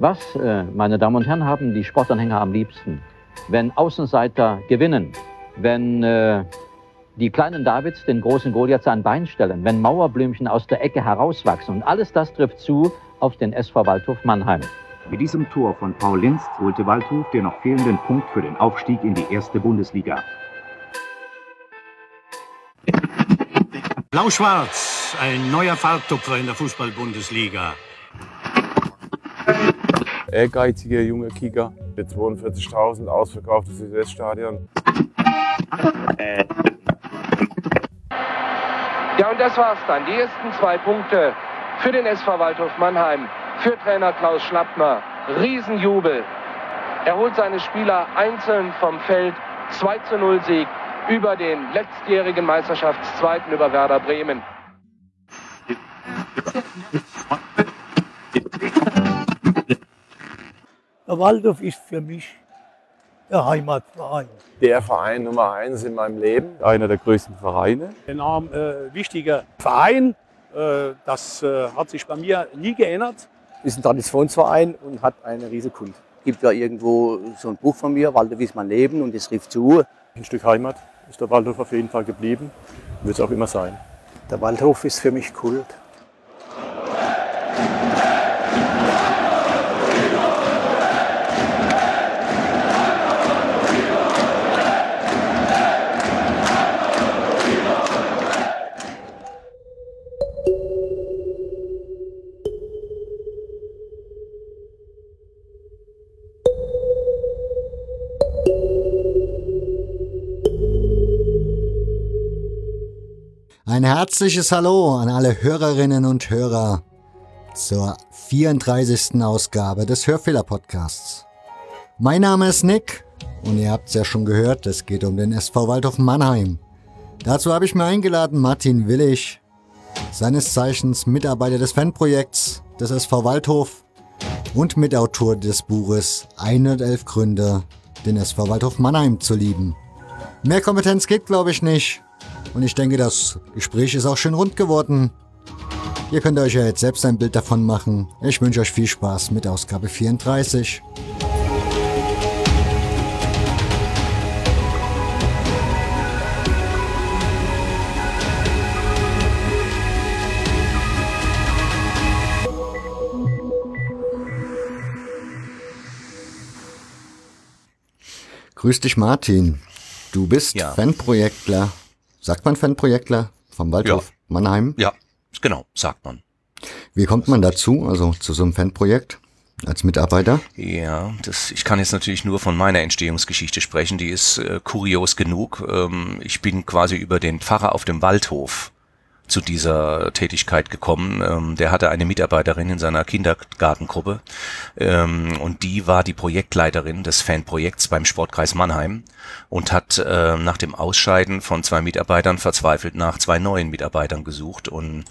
Was, äh, meine Damen und Herren, haben die Sportanhänger am liebsten? Wenn Außenseiter gewinnen, wenn äh, die kleinen Davids den großen Goliaths ein Bein stellen, wenn Mauerblümchen aus der Ecke herauswachsen. Und alles das trifft zu auf den SV Waldhof Mannheim. Mit diesem Tor von Paul Linz holte Waldhof den noch fehlenden Punkt für den Aufstieg in die erste Bundesliga. Blau-Schwarz, ein neuer Farbtupfer in der Fußball-Bundesliga. Ehrgeiziger junger Kicker mit 42.000 ausverkauftes Südweststadion. Ja, und das war's dann. Die ersten zwei Punkte für den SV Waldhof Mannheim, für Trainer Klaus Schlappner. Riesenjubel. Er holt seine Spieler einzeln vom Feld. 2 zu 0 Sieg über den letztjährigen Meisterschaftszweiten über Werder Bremen. Der Waldorf ist für mich der Heimatverein. Der Verein Nummer eins in meinem Leben. Einer der größten Vereine. Enorm äh, wichtiger Verein. Äh, das äh, hat sich bei mir nie geändert. Ist ein Traditionsverein und hat eine riesige Kult. Gibt ja irgendwo so ein Buch von mir, Waldorf ist mein Leben und es trifft zu. Ein Stück Heimat ist der Waldhof auf jeden Fall geblieben. Wird es auch immer sein. Der Waldhof ist für mich Kult. Ein herzliches Hallo an alle Hörerinnen und Hörer zur 34. Ausgabe des Hörfehler Podcasts. Mein Name ist Nick und ihr habt es ja schon gehört, es geht um den SV Waldhof Mannheim. Dazu habe ich mir eingeladen Martin Willig, seines Zeichens Mitarbeiter des Fanprojekts des SV Waldhof und Mitautor des Buches 111 Gründe, den SV Waldhof Mannheim zu lieben. Mehr Kompetenz geht, glaube ich, nicht. Und ich denke, das Gespräch ist auch schön rund geworden. Ihr könnt euch ja jetzt selbst ein Bild davon machen. Ich wünsche euch viel Spaß mit Ausgabe 34. Grüß dich Martin. Du bist Ja. Fanprojektler. Sagt man Fanprojektler vom Waldhof Mannheim? Ja, genau, sagt man. Wie kommt man dazu, also zu so einem Fanprojekt als Mitarbeiter? Ja, das, ich kann jetzt natürlich nur von meiner Entstehungsgeschichte sprechen, die ist äh, kurios genug. Ähm, ich bin quasi über den Pfarrer auf dem Waldhof zu dieser Tätigkeit gekommen. Ähm, der hatte eine Mitarbeiterin in seiner Kindergartengruppe ähm, und die war die Projektleiterin des Fanprojekts beim Sportkreis Mannheim und hat äh, nach dem Ausscheiden von zwei Mitarbeitern verzweifelt nach zwei neuen Mitarbeitern gesucht und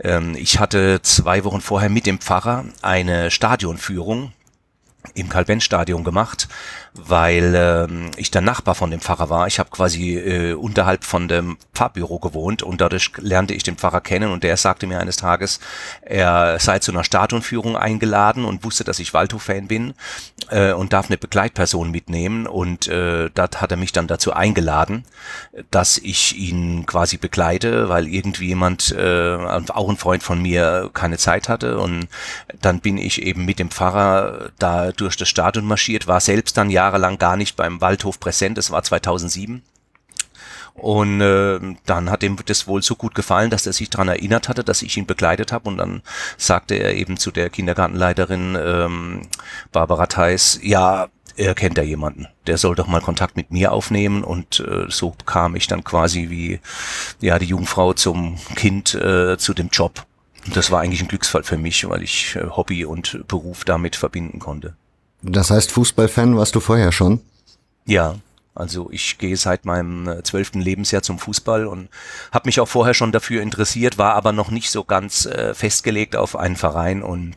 ähm, ich hatte zwei Wochen vorher mit dem Pfarrer eine Stadionführung im Karl-Benz-Stadion gemacht, weil ähm, ich der Nachbar von dem Pfarrer war. Ich habe quasi äh, unterhalb von dem Pfarrbüro gewohnt und dadurch lernte ich den Pfarrer kennen und der sagte mir eines Tages, er sei zu einer Stadionführung eingeladen und wusste, dass ich Waldhof-Fan bin äh, und darf eine Begleitperson mitnehmen und äh, das hat er mich dann dazu eingeladen, dass ich ihn quasi begleite, weil irgendwie jemand, äh, auch ein Freund von mir, keine Zeit hatte und dann bin ich eben mit dem Pfarrer da durch das Stadion marschiert, war selbst dann jahrelang gar nicht beim Waldhof präsent, das war 2007. Und äh, dann hat ihm das wohl so gut gefallen, dass er sich daran erinnert hatte, dass ich ihn begleitet habe. Und dann sagte er eben zu der Kindergartenleiterin ähm, Barbara Theis, ja, er kennt ja jemanden, der soll doch mal Kontakt mit mir aufnehmen. Und äh, so kam ich dann quasi wie ja die Jungfrau zum Kind äh, zu dem Job. Und das war eigentlich ein Glücksfall für mich, weil ich äh, Hobby und Beruf damit verbinden konnte. Das heißt, Fußballfan warst du vorher schon? Ja, also ich gehe seit meinem äh, zwölften Lebensjahr zum Fußball und habe mich auch vorher schon dafür interessiert, war aber noch nicht so ganz äh, festgelegt auf einen Verein und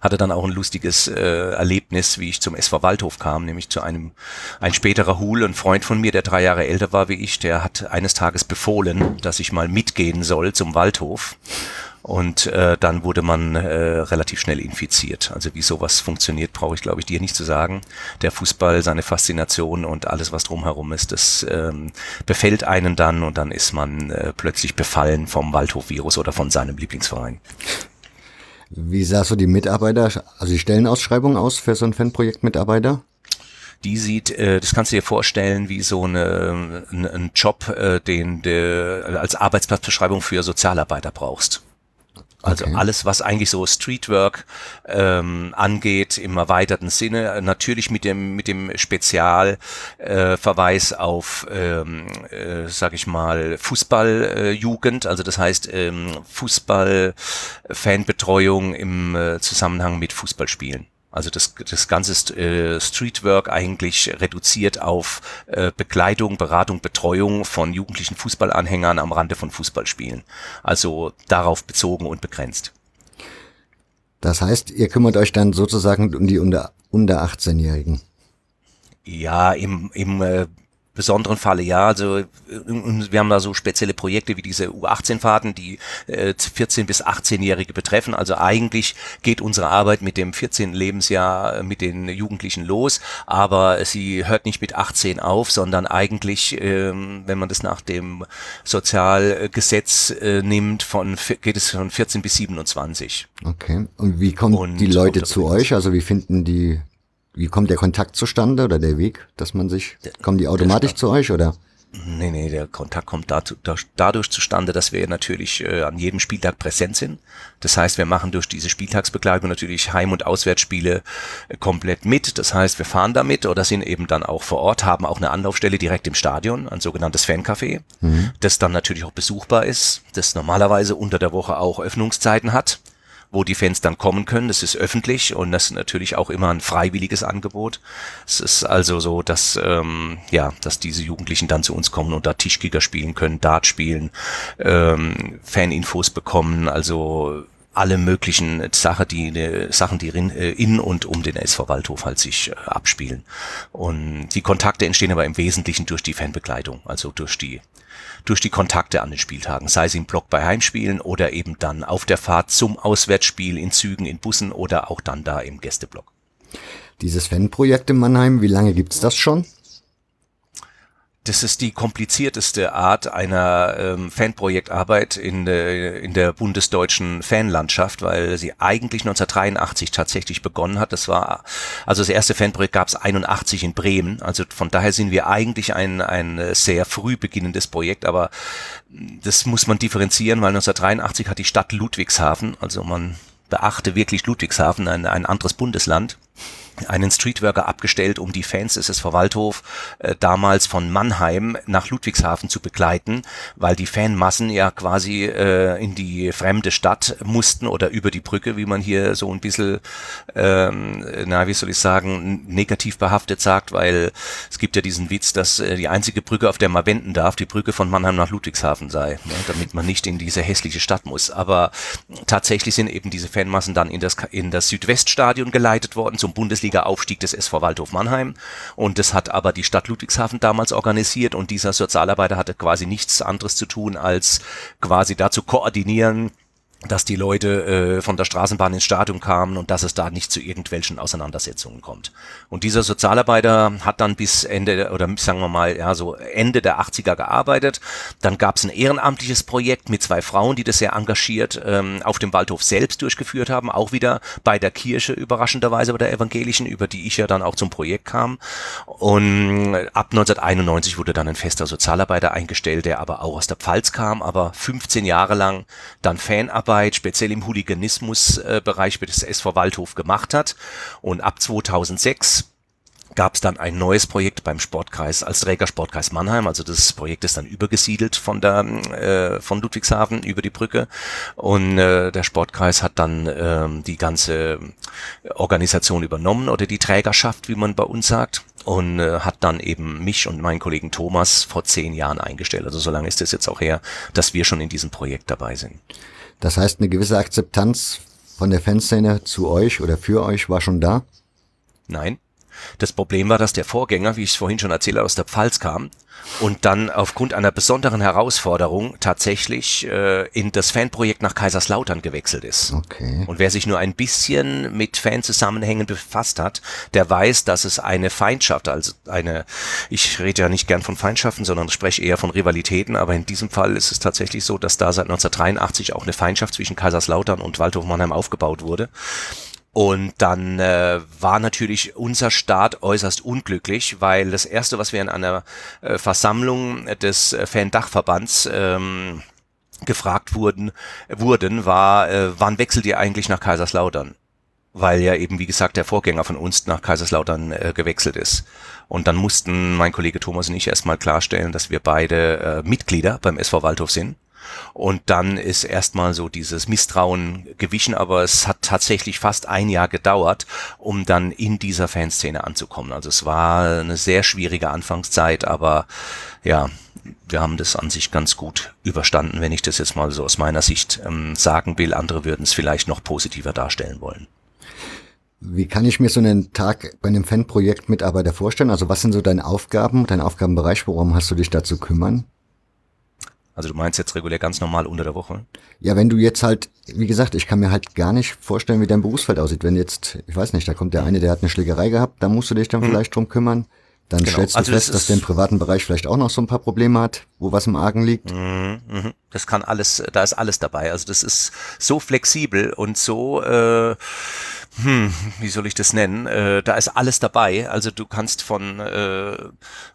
hatte dann auch ein lustiges äh, Erlebnis, wie ich zum SV Waldhof kam, nämlich zu einem ein späterer Hul, ein Freund von mir, der drei Jahre älter war wie ich, der hat eines Tages befohlen, dass ich mal mitgehen soll zum Waldhof. Und äh, dann wurde man äh, relativ schnell infiziert. Also wie sowas funktioniert, brauche ich, glaube ich, dir nicht zu sagen. Der Fußball, seine Faszination und alles, was drumherum ist, das ähm, befällt einen dann und dann ist man äh, plötzlich befallen vom Waldhof-Virus oder von seinem Lieblingsverein. Wie sah so die Mitarbeiter, also die Stellenausschreibung aus für so ein Fanprojekt Mitarbeiter? die sieht, äh, das kannst du dir vorstellen, wie so eine, ein, ein Job, äh, den du als Arbeitsplatzbeschreibung für Sozialarbeiter brauchst. Also okay. alles, was eigentlich so Streetwork ähm, angeht im erweiterten Sinne, natürlich mit dem mit dem Spezialverweis äh, auf, ähm, äh, sag ich mal, Fußballjugend, äh, also das heißt ähm, Fußball-Fanbetreuung im äh, Zusammenhang mit Fußballspielen. Also das, das ganze äh, Streetwork eigentlich reduziert auf äh, Bekleidung, Beratung, Betreuung von jugendlichen Fußballanhängern am Rande von Fußballspielen. Also darauf bezogen und begrenzt. Das heißt, ihr kümmert euch dann sozusagen um die unter, unter 18-Jährigen. Ja, im, im äh, besonderen Falle ja. Also äh, wir haben da so spezielle Projekte wie diese U18-Fahrten, die äh, 14 bis 18-Jährige betreffen. Also eigentlich geht unsere Arbeit mit dem 14. Lebensjahr äh, mit den Jugendlichen los, aber sie hört nicht mit 18 auf, sondern eigentlich, ähm, wenn man das nach dem Sozialgesetz äh, nimmt, von geht es von 14 bis 27. Okay. Und wie kommen Und die Leute zu euch? Also wie finden die wie kommt der Kontakt zustande oder der Weg, dass man sich, kommen die automatisch zu euch oder? Nee, nee, der Kontakt kommt dazu, dadurch zustande, dass wir natürlich äh, an jedem Spieltag präsent sind. Das heißt, wir machen durch diese Spieltagsbegleitung natürlich Heim- und Auswärtsspiele äh, komplett mit. Das heißt, wir fahren damit oder sind eben dann auch vor Ort, haben auch eine Anlaufstelle direkt im Stadion, ein sogenanntes Fancafé, mhm. das dann natürlich auch besuchbar ist, das normalerweise unter der Woche auch Öffnungszeiten hat wo die Fans dann kommen können. Das ist öffentlich und das ist natürlich auch immer ein freiwilliges Angebot. Es ist also so, dass ähm, ja, dass diese Jugendlichen dann zu uns kommen und da Tischkicker spielen können, Dart spielen, ähm, Faninfos bekommen, also alle möglichen Sachen, die Sachen, die in, äh, in und um den SV Waldhof halt sich äh, abspielen. Und die Kontakte entstehen aber im Wesentlichen durch die Fanbegleitung, also durch die durch die Kontakte an den Spieltagen, sei es im Block bei Heimspielen oder eben dann auf der Fahrt zum Auswärtsspiel in Zügen, in Bussen oder auch dann da im Gästeblock. Dieses Fanprojekt in Mannheim, wie lange gibt's das schon? Das ist die komplizierteste Art einer ähm, Fanprojektarbeit in, de, in der bundesdeutschen Fanlandschaft, weil sie eigentlich 1983 tatsächlich begonnen hat. Das war, also das erste Fanprojekt gab es 81 in Bremen. Also von daher sind wir eigentlich ein, ein sehr früh beginnendes Projekt, aber das muss man differenzieren, weil 1983 hat die Stadt Ludwigshafen, also man beachte wirklich Ludwigshafen, ein, ein anderes Bundesland, einen Streetworker abgestellt, um die Fans des SV Waldhof äh, damals von Mannheim nach Ludwigshafen zu begleiten, weil die Fanmassen ja quasi äh, in die fremde Stadt mussten oder über die Brücke, wie man hier so ein bisschen, ähm, na wie soll ich sagen, negativ behaftet sagt, weil es gibt ja diesen Witz, dass äh, die einzige Brücke, auf der man wenden darf, die Brücke von Mannheim nach Ludwigshafen sei, ne, damit man nicht in diese hässliche Stadt muss. Aber tatsächlich sind eben diese Fanmassen dann in das, in das Südweststadion geleitet worden zum Bundesliga Bundesliga-Aufstieg des SV Waldhof Mannheim. Und das hat aber die Stadt Ludwigshafen damals organisiert und dieser Sozialarbeiter hatte quasi nichts anderes zu tun, als quasi dazu koordinieren, dass die Leute äh, von der Straßenbahn ins Stadion kamen und dass es da nicht zu irgendwelchen Auseinandersetzungen kommt. Und dieser Sozialarbeiter hat dann bis Ende oder sagen wir mal ja so Ende der 80er gearbeitet. Dann gab es ein ehrenamtliches Projekt mit zwei Frauen, die das sehr engagiert ähm, auf dem Waldhof selbst durchgeführt haben, auch wieder bei der Kirche überraschenderweise bei der evangelischen, über die ich ja dann auch zum Projekt kam. Und ab 1991 wurde dann ein fester Sozialarbeiter eingestellt, der aber auch aus der Pfalz kam, aber 15 Jahre lang dann Fanarbeit Arbeit speziell im Hooliganismusbereich äh, des SV Waldhof gemacht hat. Und ab 2006 gab es dann ein neues Projekt beim Sportkreis als Trägersportkreis Mannheim. Also das Projekt ist dann übergesiedelt von der äh, von Ludwigshafen über die Brücke und äh, der Sportkreis hat dann äh, die ganze Organisation übernommen oder die Trägerschaft, wie man bei uns sagt und äh, hat dann eben mich und meinen Kollegen Thomas vor zehn Jahren eingestellt. Also so lange ist es jetzt auch her, dass wir schon in diesem Projekt dabei sind. Das heißt, eine gewisse Akzeptanz von der Fanszene zu euch oder für euch war schon da? Nein. Das Problem war, dass der Vorgänger, wie ich es vorhin schon erzählt aus der Pfalz kam und dann aufgrund einer besonderen Herausforderung tatsächlich äh, in das Fanprojekt nach Kaiserslautern gewechselt ist. Okay. Und wer sich nur ein bisschen mit Fanzusammenhängen befasst hat, der weiß, dass es eine Feindschaft, also eine, ich rede ja nicht gern von Feindschaften, sondern spreche eher von Rivalitäten, aber in diesem Fall ist es tatsächlich so, dass da seit 1983 auch eine Feindschaft zwischen Kaiserslautern und Waldhof Mannheim aufgebaut wurde. Und dann äh, war natürlich unser Start äußerst unglücklich, weil das erste, was wir in einer äh, Versammlung des äh, Fan-Dachverbands ähm, gefragt wurden, wurden, war, äh, wann wechselt ihr eigentlich nach Kaiserslautern? Weil ja eben, wie gesagt, der Vorgänger von uns nach Kaiserslautern äh, gewechselt ist. Und dann mussten mein Kollege Thomas und ich erstmal klarstellen, dass wir beide äh, Mitglieder beim SV Waldhof sind und dann ist erstmal so dieses Misstrauen gewichen, aber es hat tatsächlich fast ein Jahr gedauert, um dann in dieser Fanszene anzukommen. Also es war eine sehr schwierige Anfangszeit, aber ja, wir haben das an sich ganz gut überstanden, wenn ich das jetzt mal so aus meiner Sicht ähm, sagen will. Andere würden es vielleicht noch positiver darstellen wollen. Wie kann ich mir so einen Tag bei einem Fanprojekt Mitarbeiter vorstellen? Also was sind so deine Aufgaben, dein Aufgabenbereich? Worum hast du dich da zu kümmern? Also du meinst jetzt regulär ganz normal unter der Woche? Ja, wenn du jetzt halt, wie gesagt, ich kann mir halt gar nicht vorstellen, wie dein Berufsfeld aussieht. Wenn jetzt, ich weiß nicht, da kommt der eine, der hat eine Schlägerei gehabt, da musst du dich dann hm. vielleicht drum kümmern. Dann genau. stellst du also fest, das dass der im privaten Bereich vielleicht auch noch so ein paar Probleme hat, wo was im Argen liegt. Mhm, mhm. Das kann alles, da ist alles dabei. Also das ist so flexibel und so äh, hm, wie soll ich das nennen? Äh, da ist alles dabei. Also du kannst von äh,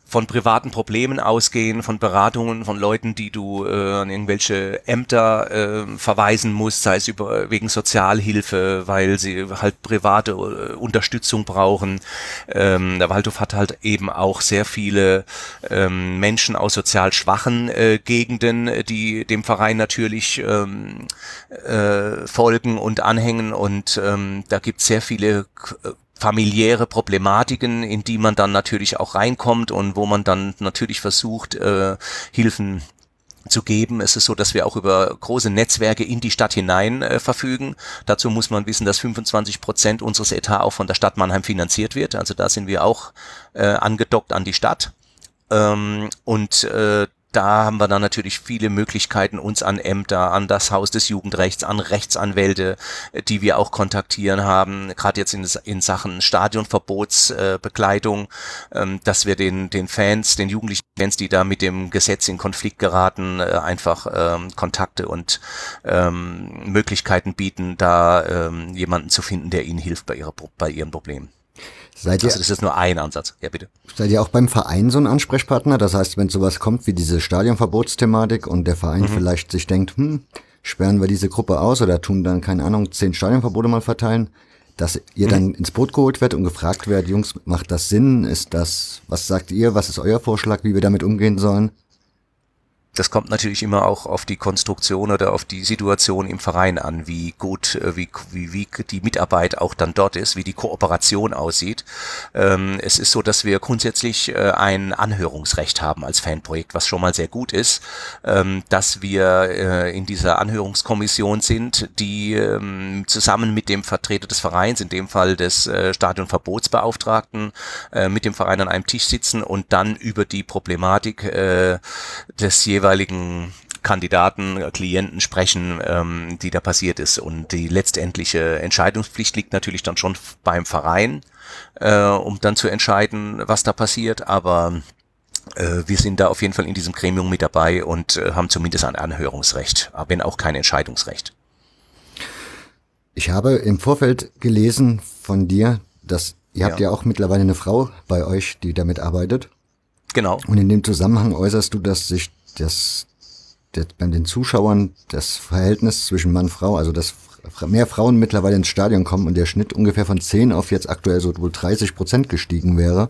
von privaten Problemen ausgehen, von Beratungen von Leuten, die du äh, an irgendwelche Ämter äh, verweisen musst, sei es über wegen Sozialhilfe, weil sie halt private äh, Unterstützung brauchen. Ähm, der Waldhof hat halt eben auch sehr viele ähm, Menschen aus sozial schwachen äh, Gegenden, die dem Verein natürlich ähm, äh, folgen und anhängen und ähm, da gibt sehr viele äh, familiäre Problematiken, in die man dann natürlich auch reinkommt und wo man dann natürlich versucht, äh, Hilfen zu geben. Es ist so, dass wir auch über große Netzwerke in die Stadt hinein äh, verfügen. Dazu muss man wissen, dass 25 Prozent unseres Etats auch von der Stadt Mannheim finanziert wird. Also da sind wir auch äh, angedockt an die Stadt. Ähm, und äh, da haben wir dann natürlich viele Möglichkeiten, uns an Ämter, an das Haus des Jugendrechts, an Rechtsanwälte, äh, die wir auch kontaktieren haben, gerade jetzt in, in Sachen Stadionverbotsbekleidung, äh, ähm, dass wir den, den Fans, den jugendlichen Fans, die da mit dem Gesetz in Konflikt geraten, äh, einfach ähm, Kontakte und ähm, Möglichkeiten bieten, da jemanden zu finden, der ihnen hilft bei, ihrer, bei ihren Problemen. Seid ihr, also das ist nur ein Ansatz. Ja, bitte. Seid ihr auch beim Verein so ein Ansprechpartner? Das heißt, wenn sowas kommt wie diese Stadionverbotsthematik und der Verein mhm. vielleicht sich denkt, hm, sperren wir diese Gruppe aus oder tun dann, keine Ahnung, zehn Stadionverbote mal verteilen, dass ihr mhm. dann ins Boot geholt wird und gefragt wird, Jungs, macht das Sinn? Ist das, was sagt ihr? Was ist euer Vorschlag, wie wir damit umgehen sollen? Das kommt natürlich immer auch auf die Konstruktion oder auf die Situation im Verein an, wie gut, äh, wie, wie, wie die Mitarbeit auch dann dort ist, wie die Kooperation aussieht. Ähm, es ist so, dass wir grundsätzlich äh, ein Anhörungsrecht haben als Fanprojekt, was schon mal sehr gut ist, ähm, dass wir äh, in dieser Anhörungskommission sind, die ähm, zusammen mit dem Vertreter des Vereins, in dem Fall des äh, Stadionverbotsbeauftragten, äh, mit dem Verein an einem Tisch sitzen und dann über die Problematik äh, des jeweiligen jeweiligen Kandidaten, äh, Klienten sprechen, ähm, die da passiert ist. Und die letztendliche Entscheidungspflicht liegt natürlich dann schon beim Verein, äh, um dann zu entscheiden, was da passiert. Aber äh, wir sind da auf jeden Fall in diesem Gremium mit dabei und äh, haben zumindest ein Anhörungsrecht, wenn auch kein Entscheidungsrecht. Ich habe im Vorfeld gelesen von dir, dass ihr ja. habt ja auch mittlerweile eine Frau bei euch, die damit arbeitet. Genau. Und in dem Zusammenhang äußerst du, dass sich das, das bei den Zuschauern das Verhältnis zwischen Mann und Frau, also dass mehr Frauen mittlerweile ins Stadion kommen und der Schnitt ungefähr von 10 auf jetzt aktuell so wohl 30 Prozent gestiegen wäre.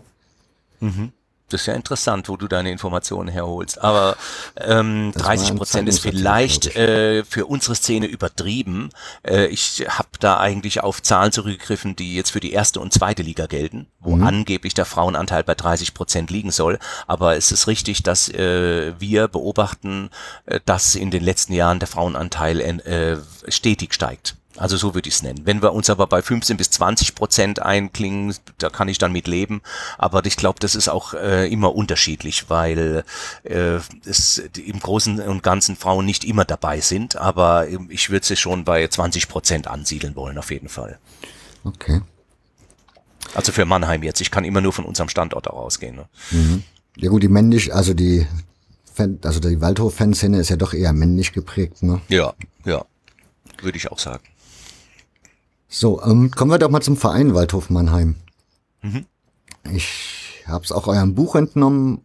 Mhm. Das ist ja interessant, wo du deine Informationen herholst. Aber ähm, 30 Prozent ist vielleicht äh, für unsere Szene übertrieben. Äh, ich habe da eigentlich auf Zahlen zurückgegriffen, die jetzt für die erste und zweite Liga gelten, wo mhm. angeblich der Frauenanteil bei 30 Prozent liegen soll. Aber es ist richtig, dass äh, wir beobachten, äh, dass in den letzten Jahren der Frauenanteil äh, stetig steigt. Also so würde ich es nennen. Wenn wir uns aber bei 15 bis 20 Prozent einklingen, da kann ich dann mit leben. Aber ich glaube, das ist auch äh, immer unterschiedlich, weil äh, es im Großen und Ganzen Frauen nicht immer dabei sind. Aber ich würde sie schon bei 20 Prozent ansiedeln wollen, auf jeden Fall. Okay. Also für Mannheim jetzt. Ich kann immer nur von unserem Standort auch ausgehen. Ne? Mhm. Ja gut, die männlich, also die Fan, also die Waldhof-Fanszene ist ja doch eher männlich geprägt, ne? Ja, ja. Würde ich auch sagen. So, ähm, kommen wir doch mal zum Verein Waldhof Mannheim. Mhm. Ich habe es auch eurem Buch entnommen,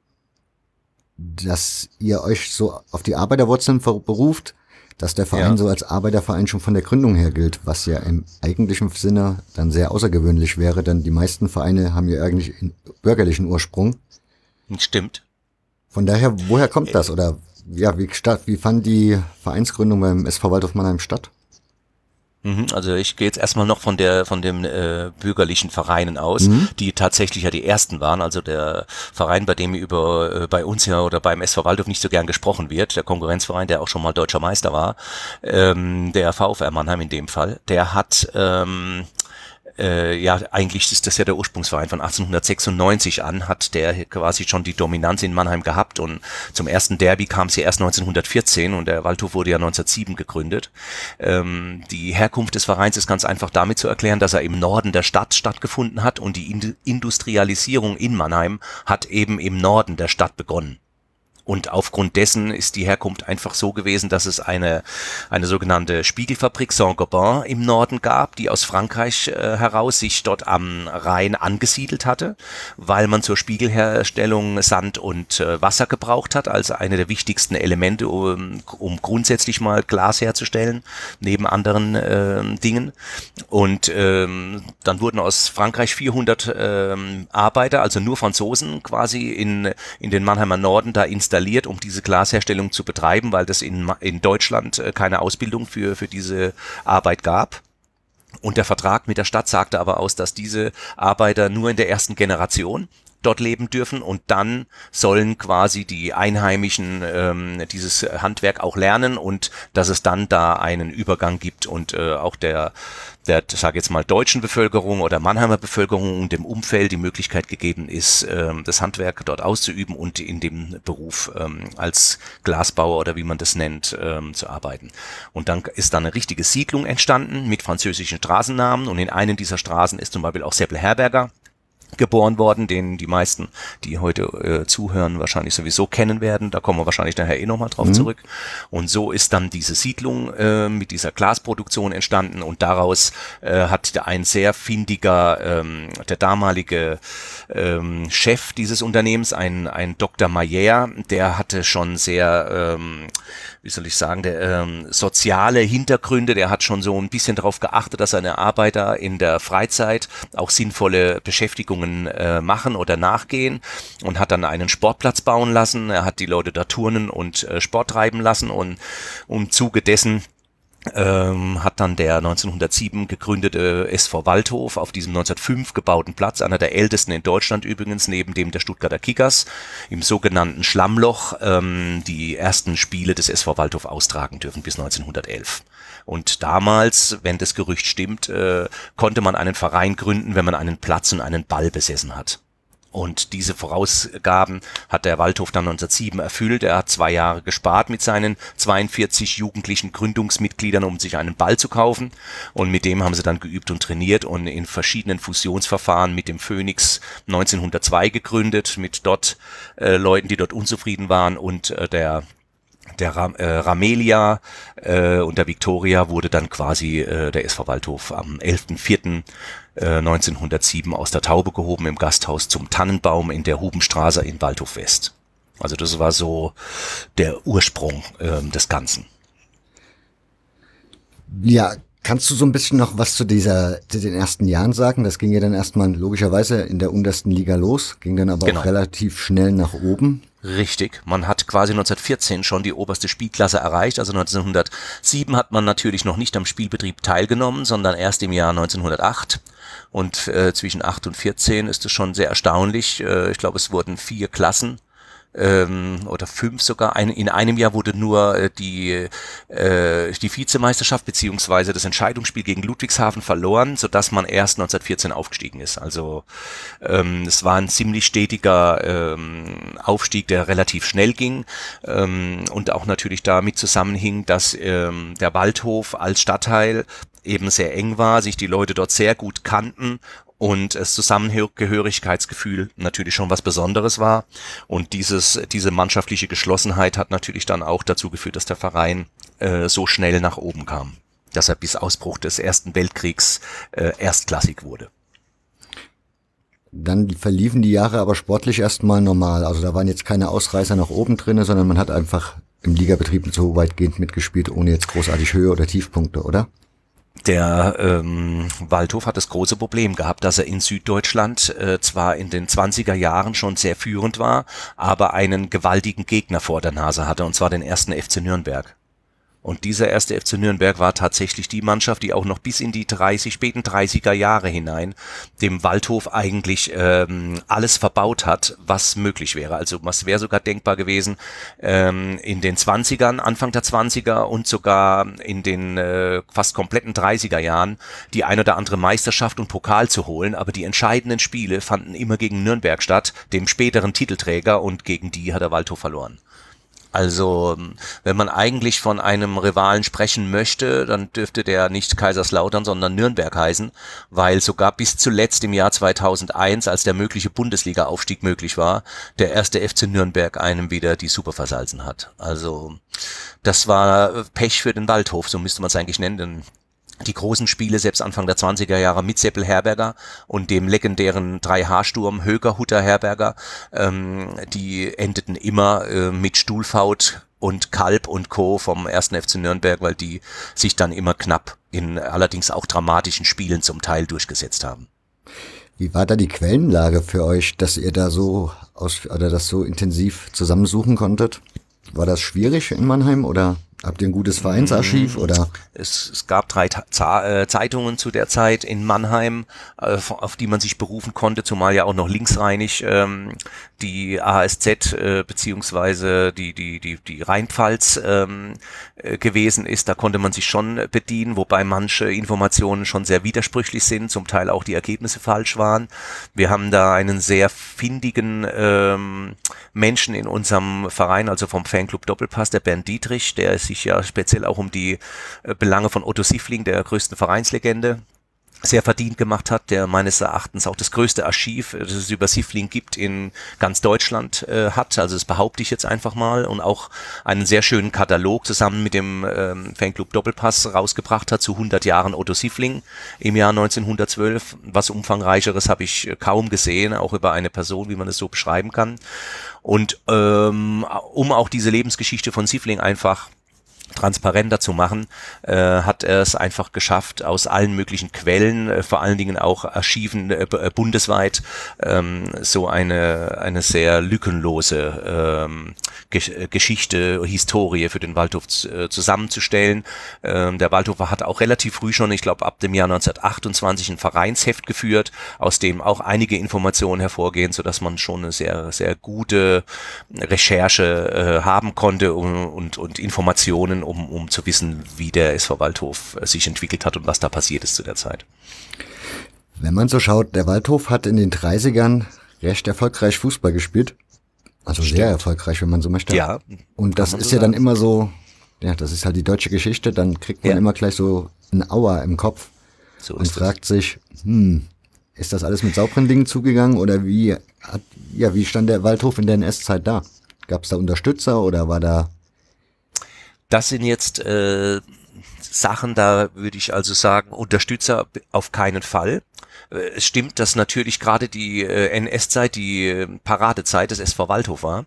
dass ihr euch so auf die Arbeiterwurzeln beruft, dass der Verein Ja. so als Arbeiterverein schon von der Gründung her gilt, was ja im eigentlichen Sinne dann sehr außergewöhnlich wäre, denn die meisten Vereine haben ja eigentlich einen bürgerlichen Ursprung. Stimmt. Von daher, woher kommt das? Oder ja, wie, statt, wie fand die Vereinsgründung beim SV Waldhof Mannheim statt? Mhm, Also ich gehe jetzt erstmal noch von der von dem äh, bürgerlichen Vereinen aus, Mhm. die tatsächlich ja die ersten waren. Also der Verein, bei dem über äh, bei uns ja oder beim SV Waldhof nicht so gern gesprochen wird, der Konkurrenzverein, der auch schon mal deutscher Meister war, ähm, der VfR Mannheim in dem Fall, der hat ähm, äh, ja, eigentlich ist das ja der Ursprungsverein von 1896 an, hat der quasi schon die Dominanz in Mannheim gehabt und zum ersten Derby kam es ja erst 1914 und der Waldhof wurde ja 1907 gegründet. Ähm, die Herkunft des Vereins ist ganz einfach damit zu erklären, dass er im Norden der Stadt stattgefunden hat und die Indu- Industrialisierung in Mannheim hat eben im Norden der Stadt begonnen. Und aufgrund dessen ist die Herkunft einfach so gewesen, dass es eine, eine sogenannte Spiegelfabrik Saint-Gobain im Norden gab, die aus Frankreich äh, heraus sich dort am Rhein angesiedelt hatte, weil man zur Spiegelherstellung Sand und äh, Wasser gebraucht hat, als eine der wichtigsten Elemente, um, um grundsätzlich mal Glas herzustellen, neben anderen äh, Dingen. Und ähm, dann wurden aus Frankreich 400 ähm, Arbeiter, also nur Franzosen quasi in, in den Mannheimer Norden da installiert, um diese Glasherstellung zu betreiben, weil das in, in Deutschland äh, keine Ausbildung für, für diese Arbeit gab. Und der Vertrag mit der Stadt sagte aber aus, dass diese Arbeiter nur in der ersten Generation dort leben dürfen und dann sollen quasi die Einheimischen ähm, dieses Handwerk auch lernen und dass es dann da einen Übergang gibt und äh, auch der der, sage jetzt mal, deutschen Bevölkerung oder Mannheimer Bevölkerung und dem Umfeld die Möglichkeit gegeben ist, ähm, das Handwerk dort auszuüben und in dem Beruf ähm, als Glasbauer oder wie man das nennt, ähm, zu arbeiten. Und dann ist da eine richtige Siedlung entstanden mit französischen Straßennamen und in einem dieser Straßen ist zum Beispiel auch Seppel Herberger geboren worden, den die meisten, die heute äh, zuhören, wahrscheinlich sowieso kennen werden. Da kommen wir wahrscheinlich nachher eh nochmal drauf Mhm. zurück. Und so ist dann diese Siedlung äh, mit dieser Glasproduktion entstanden und daraus äh, hat ein sehr findiger, ähm, der damalige ähm, Chef dieses Unternehmens, ein, ein Dr. Mayer, der hatte schon sehr, ähm, wie soll ich sagen, der ähm, soziale Hintergründe, der hat schon so ein bisschen darauf geachtet, dass seine Arbeiter in der Freizeit auch sinnvolle Beschäftigungen äh, machen oder nachgehen und hat dann einen Sportplatz bauen lassen. Er hat die Leute da turnen und äh, Sport treiben lassen und im Zuge dessen ähm, hat dann der 1907 gegründete SV Waldhof auf diesem 1905 gebauten Platz, einer der ältesten in Deutschland übrigens, neben dem der Stuttgarter Kickers, im sogenannten Schlammloch, ähm, die ersten Spiele des SV Waldhof austragen dürfen bis 1911. Und damals, wenn das Gerücht stimmt, äh, konnte man einen Verein gründen, wenn man einen Platz und einen Ball besessen hat. Und diese Vorausgaben hat der Waldhof dann 1907 erfüllt. Er hat zwei Jahre gespart mit seinen 42 jugendlichen Gründungsmitgliedern, um sich einen Ball zu kaufen. Und mit dem haben sie dann geübt und trainiert und in verschiedenen Fusionsverfahren mit dem Phoenix 1902 gegründet, mit dort äh, Leuten, die dort unzufrieden waren und äh, der der Ram, äh, Ramelia äh, und der Victoria wurde dann quasi äh, der SV Waldhof am 11.04. Äh, 1907 aus der Taube gehoben im Gasthaus zum Tannenbaum in der Hubenstraße in Waldhof West. Also das war so der Ursprung ähm, des Ganzen. Ja, kannst du so ein bisschen noch was zu dieser, zu den ersten Jahren sagen? Das ging ja dann erstmal logischerweise in der untersten Liga los, ging dann aber Genau. auch relativ schnell nach oben. Richtig. Man hat quasi 1914 schon die oberste Spielklasse erreicht. Also 1907 hat man natürlich noch nicht am Spielbetrieb teilgenommen, sondern erst im Jahr 1908. Und äh, zwischen 8 und 14 ist es schon sehr erstaunlich. Äh, ich glaube, es wurden vier Klassen ähm, oder fünf sogar. Ein, in einem Jahr wurde nur äh, die, äh, die Vizemeisterschaft beziehungsweise das Entscheidungsspiel gegen Ludwigshafen verloren, sodass man erst 1914 aufgestiegen ist. Also ähm, es war ein ziemlich stetiger ähm, Aufstieg, der relativ schnell ging ähm, und auch natürlich damit zusammenhing, dass ähm, der Waldhof als Stadtteil eben sehr eng war, sich die Leute dort sehr gut kannten und das Zusammengehörigkeitsgefühl natürlich schon was Besonderes war. Und dieses, diese mannschaftliche Geschlossenheit hat natürlich dann auch dazu geführt, dass der Verein äh, so schnell nach oben kam, dass er bis Ausbruch des Ersten Weltkriegs äh, erstklassig wurde. Dann verliefen die Jahre aber sportlich erstmal normal. Also da waren jetzt keine Ausreißer nach oben drinne, sondern man hat einfach im Ligabetrieb so weitgehend mitgespielt, ohne jetzt großartig Höhe oder Tiefpunkte, oder? Der ähm, Waldhof hat das große Problem gehabt, dass er in Süddeutschland äh, zwar in den 20er Jahren schon sehr führend war, aber einen gewaltigen Gegner vor der Nase hatte, und zwar den ersten FC Nürnberg. Und dieser erste FC Nürnberg war tatsächlich die Mannschaft, die auch noch bis in die 30, späten 30er Jahre hinein dem Waldhof eigentlich ähm, alles verbaut hat, was möglich wäre. Also was wäre sogar denkbar gewesen, ähm, in den 20ern, Anfang der 20er und sogar in den äh, fast kompletten 30er Jahren die ein oder andere Meisterschaft und Pokal zu holen. Aber die entscheidenden Spiele fanden immer gegen Nürnberg statt, dem späteren Titelträger, und gegen die hat der Waldhof verloren. Also, wenn man eigentlich von einem Rivalen sprechen möchte, dann dürfte der nicht Kaiserslautern, sondern Nürnberg heißen, weil sogar bis zuletzt im Jahr 2001, als der mögliche Bundesliga-Aufstieg möglich war, der erste FC Nürnberg einem wieder die Suppe versalzen hat. Also, das war Pech für den Waldhof, so müsste man es eigentlich nennen, denn die großen Spiele selbst Anfang der 20er Jahre mit Seppel Herberger und dem legendären 3H-Sturm Höger Hutter Herberger, ähm, die endeten immer äh, mit Stuhlfaut und Kalb und Co. vom 1. FC Nürnberg, weil die sich dann immer knapp in allerdings auch dramatischen Spielen zum Teil durchgesetzt haben. Wie war da die Quellenlage für euch, dass ihr da so aus oder das so intensiv zusammensuchen konntet? War das schwierig in Mannheim oder Habt ihr ein gutes Vereinsarchiv oder? Es, es gab drei Ta äh, Zeitungen zu der Zeit in Mannheim, äh, auf die man sich berufen konnte, zumal ja auch noch linksreinig ähm, die ASZ äh, beziehungsweise die die die die Rheinpfalz ähm, äh, gewesen ist. Da konnte man sich schon bedienen, wobei manche Informationen schon sehr widersprüchlich sind, zum Teil auch die Ergebnisse falsch waren. Wir haben da einen sehr findigen ähm, Menschen in unserem Verein, also vom Fanclub Doppelpass, der Bernd Dietrich, der sich ja speziell auch um die äh, Belange von Otto Siffling, der größten Vereinslegende, sehr verdient gemacht hat, der meines Erachtens auch das größte Archiv, äh, das es über Siffling gibt, in ganz Deutschland äh, hat. Also das behaupte ich jetzt einfach mal und auch einen sehr schönen Katalog zusammen mit dem ähm, Fanclub Doppelpass rausgebracht hat zu 100 Jahren Otto Siffling im Jahr 1912. Was umfangreicheres habe ich kaum gesehen, auch über eine Person, wie man es so beschreiben kann. Und ähm, um auch diese Lebensgeschichte von Siffling einfach transparenter zu machen, äh, hat er es einfach geschafft, aus allen möglichen Quellen, äh, vor allen Dingen auch Archiven äh, äh bundesweit, ähm, so eine, eine sehr lückenlose ähm, Gesch äh, Geschichte, Historie für den Waldhof äh, zusammenzustellen. Ähm, der Waldhofer hat auch relativ früh schon, ich glaube ab dem Jahr 1928, ein Vereinsheft geführt, aus dem auch einige Informationen hervorgehen, so dass man schon eine sehr, sehr gute Recherche haben konnte und, und, und Informationen um, um zu wissen, wie der SV Waldhof äh, sich entwickelt hat und was da passiert ist zu der Zeit. Wenn man so schaut, der Waldhof hat in den 30ern recht erfolgreich Fußball gespielt. Also Stimmt. sehr erfolgreich, wenn man so möchte. Ja. Und das ist so ja sagen. dann immer so, ja, das ist halt die deutsche Geschichte, dann kriegt man ja. immer gleich so ein Auer im Kopf so und fragt das. sich, hm, ist das alles mit sauberen Dingen zugegangen oder wie hat, ja, wie stand der Waldhof in der NS-Zeit da? Gab es da Unterstützer oder war da das sind jetzt äh, Sachen, da würde ich also sagen, Unterstützer auf keinen Fall. Äh, es stimmt, dass natürlich gerade die äh, NS-Zeit die äh, Paradezeit des SV Waldhof war.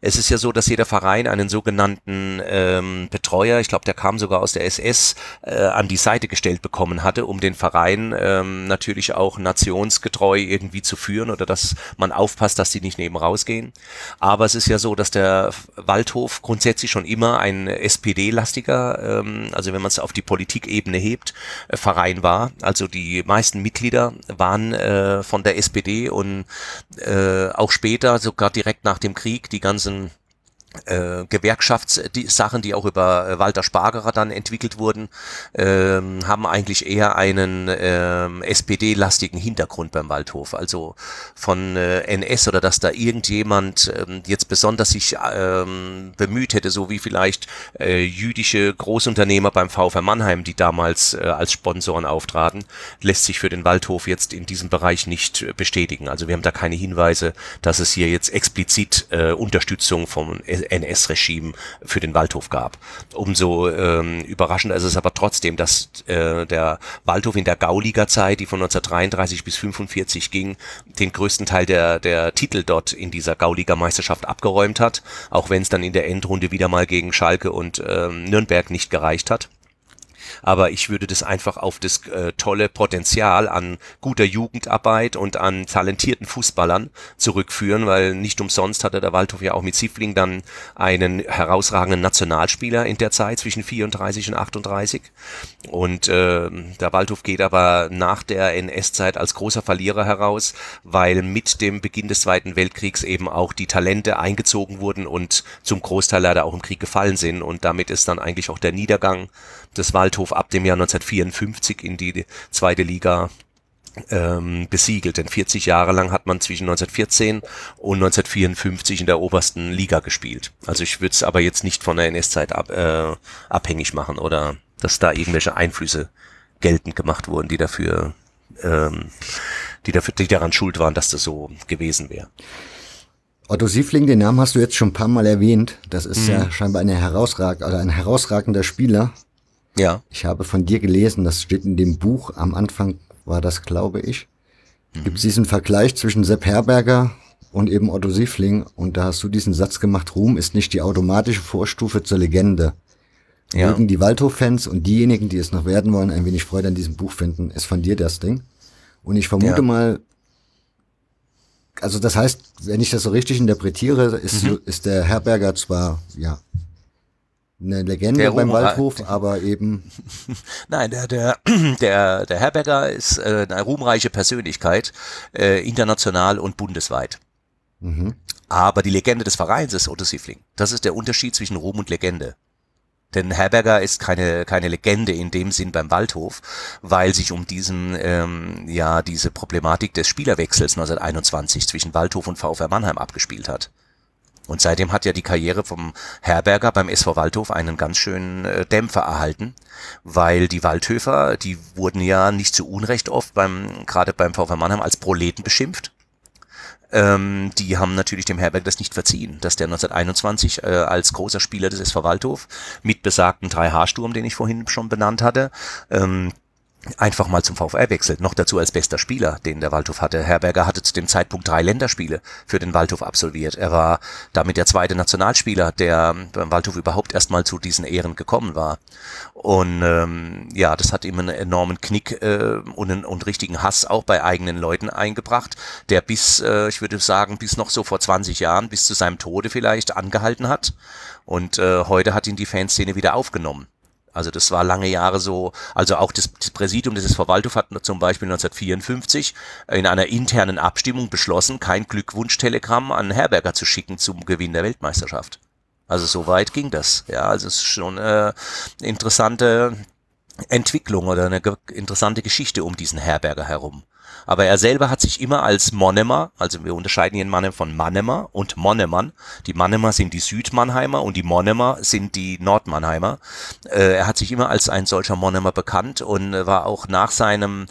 Es ist ja so, dass jeder Verein einen sogenannten ähm, Betreuer, ich glaube, der kam sogar aus der SS, äh, an die Seite gestellt bekommen hatte, um den Verein ähm, natürlich auch nationsgetreu irgendwie zu führen oder dass man aufpasst, dass die nicht neben rausgehen. Aber es ist ja so, dass der Waldhof grundsätzlich schon immer ein SPD-lastiger, ähm, also wenn man das auf die Politikebene hebt, äh, Verein war. Also die meisten Mitglieder waren äh, von der SPD und äh, auch später, sogar direkt nach dem Krieg, die ganzen äh, Gewerkschaftssachen, die auch über äh, Walter Spargerer dann entwickelt wurden, ähm, haben eigentlich eher einen ähm, SPD-lastigen Hintergrund beim Waldhof. Also von äh, NS oder dass da irgendjemand ähm, jetzt besonders sich ähm, bemüht hätte, so wie vielleicht äh, jüdische Großunternehmer beim VfR Mannheim, die damals äh, als Sponsoren auftraten, lässt sich für den Waldhof jetzt in diesem Bereich nicht äh, bestätigen. Also wir haben da keine Hinweise, dass es hier jetzt explizit äh, Unterstützung vom NS-Regime für den Waldhof gab. Umso ähm, überraschender ist es aber trotzdem, dass äh, der Waldhof in der Gauliga-Zeit, die von 1933 bis 45 ging, den größten Teil der, der Titel dort in dieser Gauliga-Meisterschaft abgeräumt hat, auch wenn es dann in der Endrunde wieder mal gegen Schalke und ähm, Nürnberg nicht gereicht hat aber ich würde das einfach auf das äh, tolle Potenzial an guter Jugendarbeit und an talentierten Fußballern zurückführen, weil nicht umsonst hatte der Waldhof ja auch mit Siffling dann einen herausragenden Nationalspieler in der Zeit zwischen 34 und 38 und äh, der Waldhof geht aber nach der NS-Zeit als großer Verlierer heraus, weil mit dem Beginn des Zweiten Weltkriegs eben auch die Talente eingezogen wurden und zum Großteil leider auch im Krieg gefallen sind. Und damit ist dann eigentlich auch der Niedergang des Waldhof ab dem Jahr 1954 in die zweite Liga ähm, besiegelt. Denn 40 Jahre lang hat man zwischen 1914 und 1954 in der obersten Liga gespielt. Also ich würde es aber jetzt nicht von der NS-Zeit ab, äh, abhängig machen oder dass da irgendwelche Einflüsse geltend gemacht wurden, die dafür, ähm, die dafür, die daran schuld waren, dass das so gewesen wäre. Otto Siefling, den Namen hast du jetzt schon ein paar Mal erwähnt. Das ist mhm. ja scheinbar eine herausrag oder ein herausragender Spieler. Ja. Ich habe von dir gelesen, das steht in dem Buch, am Anfang war das, glaube ich. Mhm. Gibt es diesen Vergleich zwischen Sepp Herberger und eben Otto Siefling und da hast du diesen Satz gemacht, Ruhm ist nicht die automatische Vorstufe zur Legende. Ja. Mögen die Waldhof-Fans und diejenigen, die es noch werden wollen, ein wenig Freude an diesem Buch finden, ist von dir das Ding. Und ich vermute ja. mal, also das heißt, wenn ich das so richtig interpretiere, ist, mhm. ist der Herberger zwar, ja, eine Legende der beim Waldhof, aber eben. Nein, der, der, der, der Herberger ist äh, eine ruhmreiche Persönlichkeit, äh, international und bundesweit. Mhm. Aber die Legende des Vereins ist Otto Siffling. Das ist der Unterschied zwischen Ruhm und Legende. Denn Herberger ist keine, keine Legende in dem Sinn beim Waldhof, weil sich um diesen, ähm, ja, diese Problematik des Spielerwechsels 1921 zwischen Waldhof und VfR Mannheim abgespielt hat. Und seitdem hat ja die Karriere vom Herberger beim SV Waldhof einen ganz schönen äh, Dämpfer erhalten, weil die Waldhöfer, die wurden ja nicht zu Unrecht oft beim, gerade beim VfR Mannheim als Proleten beschimpft. Ähm, die haben natürlich dem Herberg das nicht verziehen, dass der 1921 äh, als großer Spieler des SV Waldhof mit besagten 3H-Sturm, den ich vorhin schon benannt hatte, ähm, einfach mal zum VfR wechselt. Noch dazu als bester Spieler, den der Waldhof hatte. Herberger hatte zu dem Zeitpunkt drei Länderspiele für den Waldhof absolviert. Er war damit der zweite Nationalspieler, der beim Waldhof überhaupt erstmal zu diesen Ehren gekommen war. Und ähm, ja, das hat ihm einen enormen Knick äh, und einen und richtigen Hass auch bei eigenen Leuten eingebracht, der bis, äh, ich würde sagen, bis noch so vor 20 Jahren, bis zu seinem Tode vielleicht angehalten hat. Und äh, heute hat ihn die Fanszene wieder aufgenommen. Also das war lange Jahre so, also auch das, das Präsidium des Verwaltung hat zum Beispiel 1954 in einer internen Abstimmung beschlossen, kein Glückwunschtelegramm an Herberger zu schicken zum Gewinn der Weltmeisterschaft. Also so weit ging das. Ja, also es ist schon äh, interessante Entwicklung oder eine interessante Geschichte um diesen Herberger herum. Aber er selber hat sich immer als Monemer, also wir unterscheiden hier in von Mannemer und Monnemern. Die Mannemer sind die Südmannheimer und die Monnemer sind die Nordmannheimer. Äh, er hat sich immer als ein solcher Monnemer bekannt und war auch nach seinem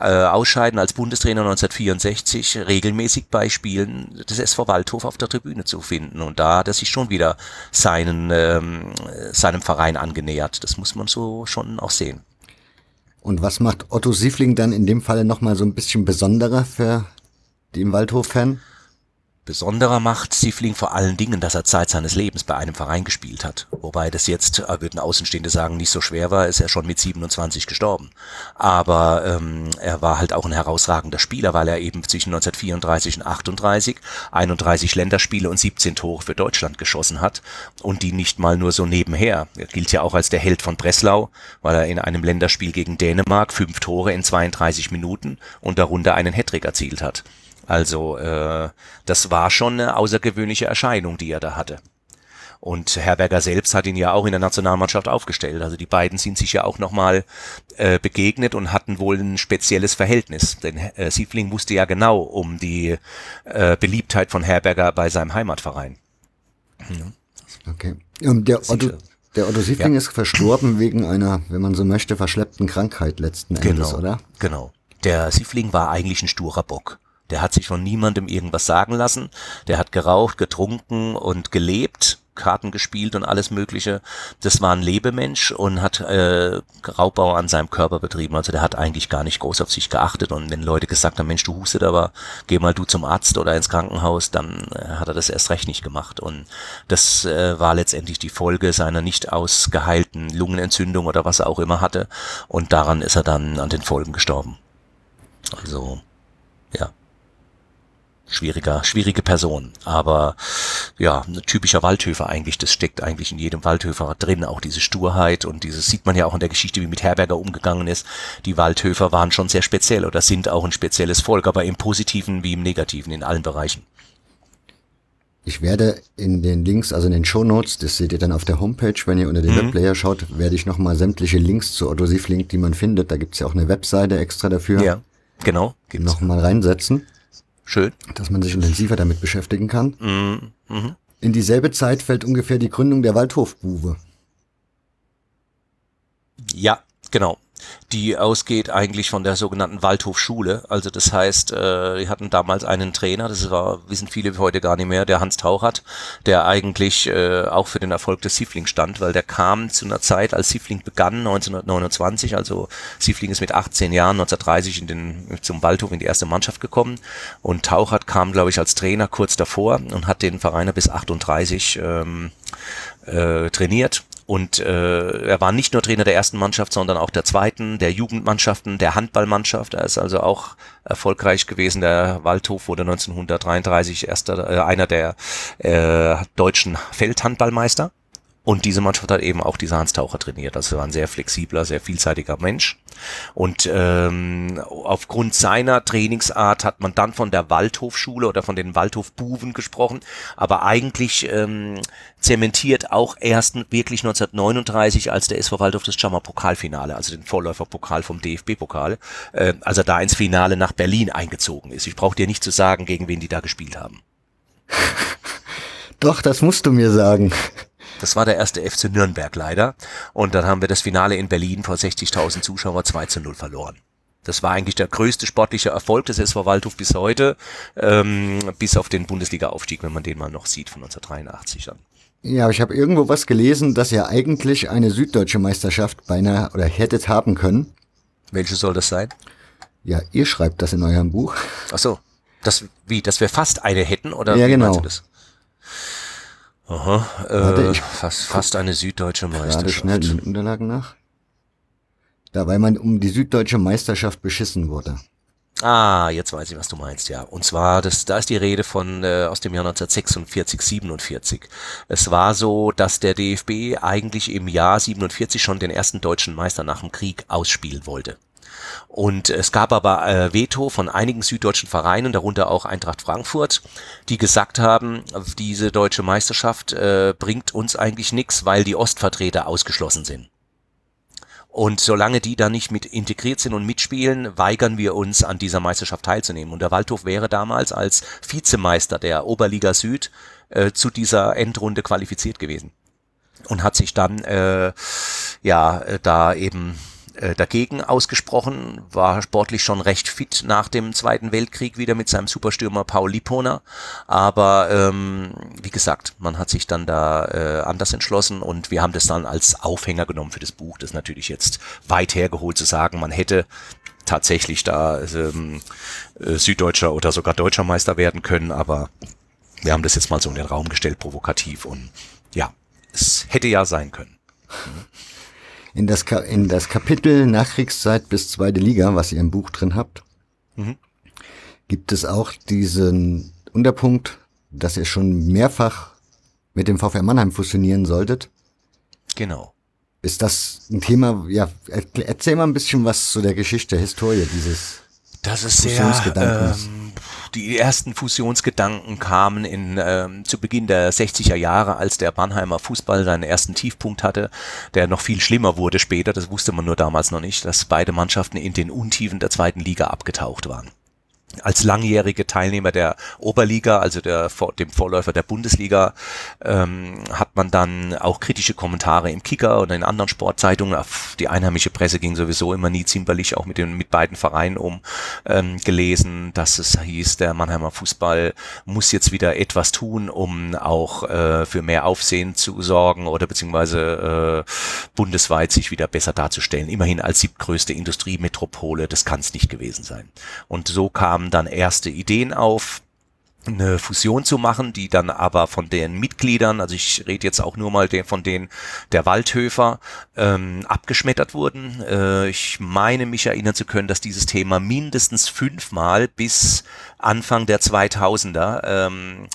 äh, Ausscheiden als Bundestrainer 1964 regelmäßig bei Spielen des SV Waldhof auf der Tribüne zu finden. Und da hat er sich schon wieder seinen, ähm, seinem Verein angenähert. Das muss man so schon auch sehen. Und was macht Otto Siefling dann in dem Falle nochmal so ein bisschen besonderer für den Waldhof-Fan? Besonderer macht Siefling vor allen Dingen, dass er Zeit seines Lebens bei einem Verein gespielt hat. Wobei das jetzt, äh, würden Außenstehende sagen, nicht so schwer war, ist er schon mit 27 gestorben. Aber ähm, er war halt auch ein herausragender Spieler, weil er eben zwischen 1934 und 38 31 Länderspiele und 17 Tore für Deutschland geschossen hat. Und die nicht mal nur so nebenher. Er gilt ja auch als der Held von Breslau, weil er in einem Länderspiel gegen Dänemark fünf Tore in 32 Minuten und darunter einen Hattrick erzielt hat. Also äh, das war schon eine außergewöhnliche Erscheinung, die er da hatte. Und Herberger selbst hat ihn ja auch in der Nationalmannschaft aufgestellt. Also die beiden sind sich ja auch nochmal äh, begegnet und hatten wohl ein spezielles Verhältnis. Denn äh, Siefling wusste ja genau um die äh, Beliebtheit von Herberger bei seinem Heimatverein. Mhm. Okay. Und der Otto, der Otto Siefling ja. ist verstorben wegen einer, wenn man so möchte, verschleppten Krankheit letzten Endes, genau, oder? Genau. Der Siefling war eigentlich ein sturer Bock. Der hat sich von niemandem irgendwas sagen lassen. Der hat geraucht, getrunken und gelebt, Karten gespielt und alles Mögliche. Das war ein Lebemensch und hat äh, Raubbau an seinem Körper betrieben. Also der hat eigentlich gar nicht groß auf sich geachtet. Und wenn Leute gesagt haben, Mensch, du hustet aber, geh mal du zum Arzt oder ins Krankenhaus, dann äh, hat er das erst recht nicht gemacht. Und das äh, war letztendlich die Folge seiner nicht ausgeheilten Lungenentzündung oder was er auch immer hatte. Und daran ist er dann an den Folgen gestorben. Also, ja schwieriger, schwierige Person. Aber ja, ein typischer Waldhöfer eigentlich, das steckt eigentlich in jedem Waldhöfer drin, auch diese Sturheit und dieses sieht man ja auch in der Geschichte, wie mit Herberger umgegangen ist. Die Waldhöfer waren schon sehr speziell oder sind auch ein spezielles Volk, aber im Positiven wie im Negativen, in allen Bereichen. Ich werde in den Links, also in den Show Notes, das seht ihr dann auf der Homepage, wenn ihr unter den mhm. Webplayer schaut, werde ich nochmal sämtliche Links zu Otto Siefling, die man findet, da gibt's ja auch eine Webseite extra dafür. Ja, genau. Nochmal reinsetzen. Schön. Dass man sich intensiver damit beschäftigen kann. Mhm. Mhm. In dieselbe Zeit fällt ungefähr die Gründung der Waldhofbuwe. Ja, genau die ausgeht eigentlich von der sogenannten Waldhofschule. Also das heißt, äh, die hatten damals einen Trainer, das war, wissen viele heute gar nicht mehr, der Hans Tauchert, der eigentlich äh, auch für den Erfolg des Siefling stand, weil der kam zu einer Zeit, als Siefling begann, 1929, also Siefling ist mit 18 Jahren 1930 in den, zum Waldhof in die erste Mannschaft gekommen. Und Tauchert kam, glaube ich, als Trainer kurz davor und hat den Vereiner bis 38 ähm, äh, trainiert und äh, er war nicht nur Trainer der ersten Mannschaft, sondern auch der zweiten, der Jugendmannschaften, der Handballmannschaft. Er ist also auch erfolgreich gewesen. Der Waldhof wurde 1933 erster, äh, einer der äh, deutschen Feldhandballmeister. Und diese Mannschaft hat eben auch diese Hans Taucher trainiert. Also er war ein sehr flexibler, sehr vielseitiger Mensch. Und ähm, aufgrund seiner Trainingsart hat man dann von der Waldhofschule oder von den Waldhofbuven gesprochen. Aber eigentlich ähm, zementiert auch erst wirklich 1939, als der SV Waldhof das Jammer Pokalfinale, also den Vorläuferpokal vom DFB-Pokal, äh, als er da ins Finale nach Berlin eingezogen ist. Ich brauche dir nicht zu sagen, gegen wen die da gespielt haben. Doch, das musst du mir sagen. Das war der erste FC Nürnberg leider. Und dann haben wir das Finale in Berlin vor 60.000 Zuschauer 2 zu 0 verloren. Das war eigentlich der größte sportliche Erfolg des SV Waldhof bis heute, ähm, bis auf den Bundesliga-Aufstieg, wenn man den mal noch sieht, von 1983 dann. Ja, ich habe irgendwo was gelesen, dass ihr eigentlich eine süddeutsche Meisterschaft beinahe oder hättet haben können. Welche soll das sein? Ja, ihr schreibt das in eurem Buch. Ach so, das wie, dass wir fast eine hätten oder ja, genau. Aha, äh, ich fast, fast eine süddeutsche Meisterschaft. Schnell in den Unterlagen nach. Da, weil man um die süddeutsche Meisterschaft beschissen wurde. Ah, jetzt weiß ich, was du meinst, ja. Und zwar, das, da ist die Rede von äh, aus dem Jahr 1946, 47. Es war so, dass der DFB eigentlich im Jahr 47 schon den ersten deutschen Meister nach dem Krieg ausspielen wollte. Und es gab aber äh, Veto von einigen süddeutschen Vereinen, darunter auch Eintracht Frankfurt, die gesagt haben, diese deutsche Meisterschaft äh, bringt uns eigentlich nichts, weil die Ostvertreter ausgeschlossen sind. Und solange die da nicht mit integriert sind und mitspielen, weigern wir uns, an dieser Meisterschaft teilzunehmen. Und der Waldhof wäre damals als Vizemeister der Oberliga Süd äh, zu dieser Endrunde qualifiziert gewesen. Und hat sich dann äh, ja äh, da eben dagegen ausgesprochen, war sportlich schon recht fit nach dem Zweiten Weltkrieg wieder mit seinem Superstürmer Paul Lipona. Aber ähm, wie gesagt, man hat sich dann da äh, anders entschlossen und wir haben das dann als Aufhänger genommen für das Buch. Das ist natürlich jetzt weit hergeholt zu sagen, man hätte tatsächlich da ähm, äh, Süddeutscher oder sogar Deutscher Meister werden können, aber Wir haben das jetzt mal so in den Raum gestellt, provokativ und ja, es hätte ja sein können. In das, Ka in das Kapitel Nachkriegszeit bis zweite Liga, was ihr im Buch drin habt, Mhm. gibt es auch diesen Unterpunkt, dass ihr schon mehrfach mit dem VfR Mannheim fusionieren solltet. Genau. Ist das ein Thema, ja, er- erzähl mal ein bisschen was zu der Geschichte, Historie dieses Das ist sehr, ähm, die ersten Fusionsgedanken kamen in, ähm, zu Beginn der 60er Jahre, als der Mannheimer Fußball seinen ersten Tiefpunkt hatte, der noch viel schlimmer wurde später, das wusste man nur damals noch nicht, dass beide Mannschaften in den Untiefen der zweiten Liga abgetaucht waren. Als langjährige Teilnehmer der Oberliga, also der, dem Vorläufer der Bundesliga, ähm, hat man dann auch kritische Kommentare im Kicker und in anderen Sportzeitungen. Die einheimische Presse ging sowieso immer nie zimperlich, auch mit den mit beiden Vereinen um ähm, gelesen, dass es hieß, der Mannheimer Fußball muss jetzt wieder etwas tun, um auch äh, für mehr Aufsehen zu sorgen oder beziehungsweise äh, bundesweit sich wieder besser darzustellen. Immerhin als siebtgrößte Industriemetropole, das kann es nicht gewesen sein. Und so kamen dann erste Ideen auf, eine Fusion zu machen, die dann aber von den Mitgliedern, also ich rede jetzt auch nur mal den, von den der Waldhöfer, ähm, abgeschmettert wurden. Äh, ich meine mich erinnern zu können, dass dieses Thema mindestens fünfmal bis Anfang der 2000er ähm,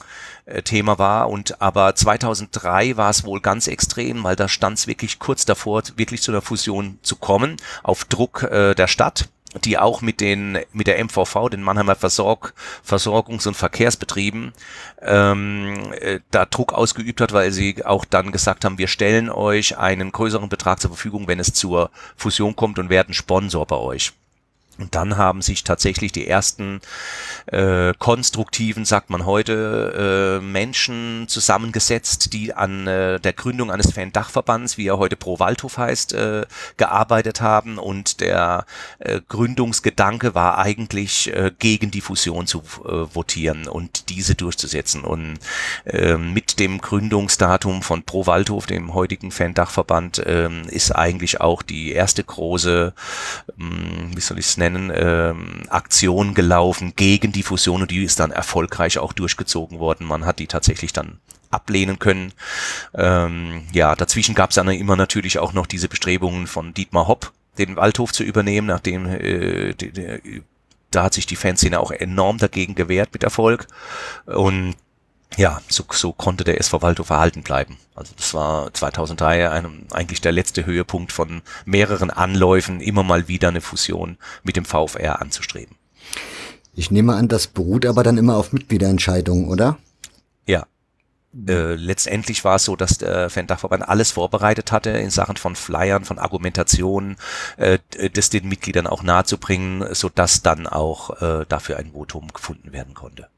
äh, Thema war und aber 2003 war es wohl ganz extrem, weil da stand es wirklich kurz davor, wirklich zu einer Fusion zu kommen, auf Druck äh, der Stadt die auch mit den mit der MVV, den Mannheimer Versorg, Versorgungs- und Verkehrsbetrieben, ähm, äh, da Druck ausgeübt hat, weil sie auch dann gesagt haben, wir stellen euch einen größeren Betrag zur Verfügung, wenn es zur Fusion kommt und werden Sponsor bei euch. Und dann haben sich tatsächlich die ersten äh, konstruktiven, sagt man heute, äh, Menschen zusammengesetzt, die an äh, der Gründung eines Fan-Dachverbands, wie er heute Pro Waldhof heißt, äh, gearbeitet haben. Und der äh, Gründungsgedanke war eigentlich, äh, gegen die Fusion zu äh, votieren und diese durchzusetzen. Und äh, mit dem Gründungsdatum von Pro Waldhof, dem heutigen Fan-Dachverband, äh, ist eigentlich auch die erste große, ähm, wie soll ich es nennen, ähm, Aktion gelaufen gegen die Fusion und die ist dann erfolgreich auch durchgezogen worden. Man hat die tatsächlich dann ablehnen können. Ähm, ja, dazwischen gab es dann immer natürlich auch noch diese Bestrebungen von Dietmar Hopp, den Waldhof zu übernehmen, nachdem äh, die, die, da hat sich die Fanszene auch enorm dagegen gewehrt mit Erfolg. Und ja, so, so konnte der SV Waldhof erhalten bleiben. Also das war 2003 einem, eigentlich der letzte Höhepunkt von mehreren Anläufen, immer mal wieder eine Fusion mit dem VfR anzustreben. Ich nehme an, das beruht aber dann immer auf Mitgliederentscheidungen, oder? Ja. Äh, letztendlich war es so, dass der Fan-Dachverband alles vorbereitet hatte in Sachen von Flyern, von Argumentationen, äh, das den Mitgliedern auch nahezubringen, so dass dann auch äh, dafür ein Votum gefunden werden konnte.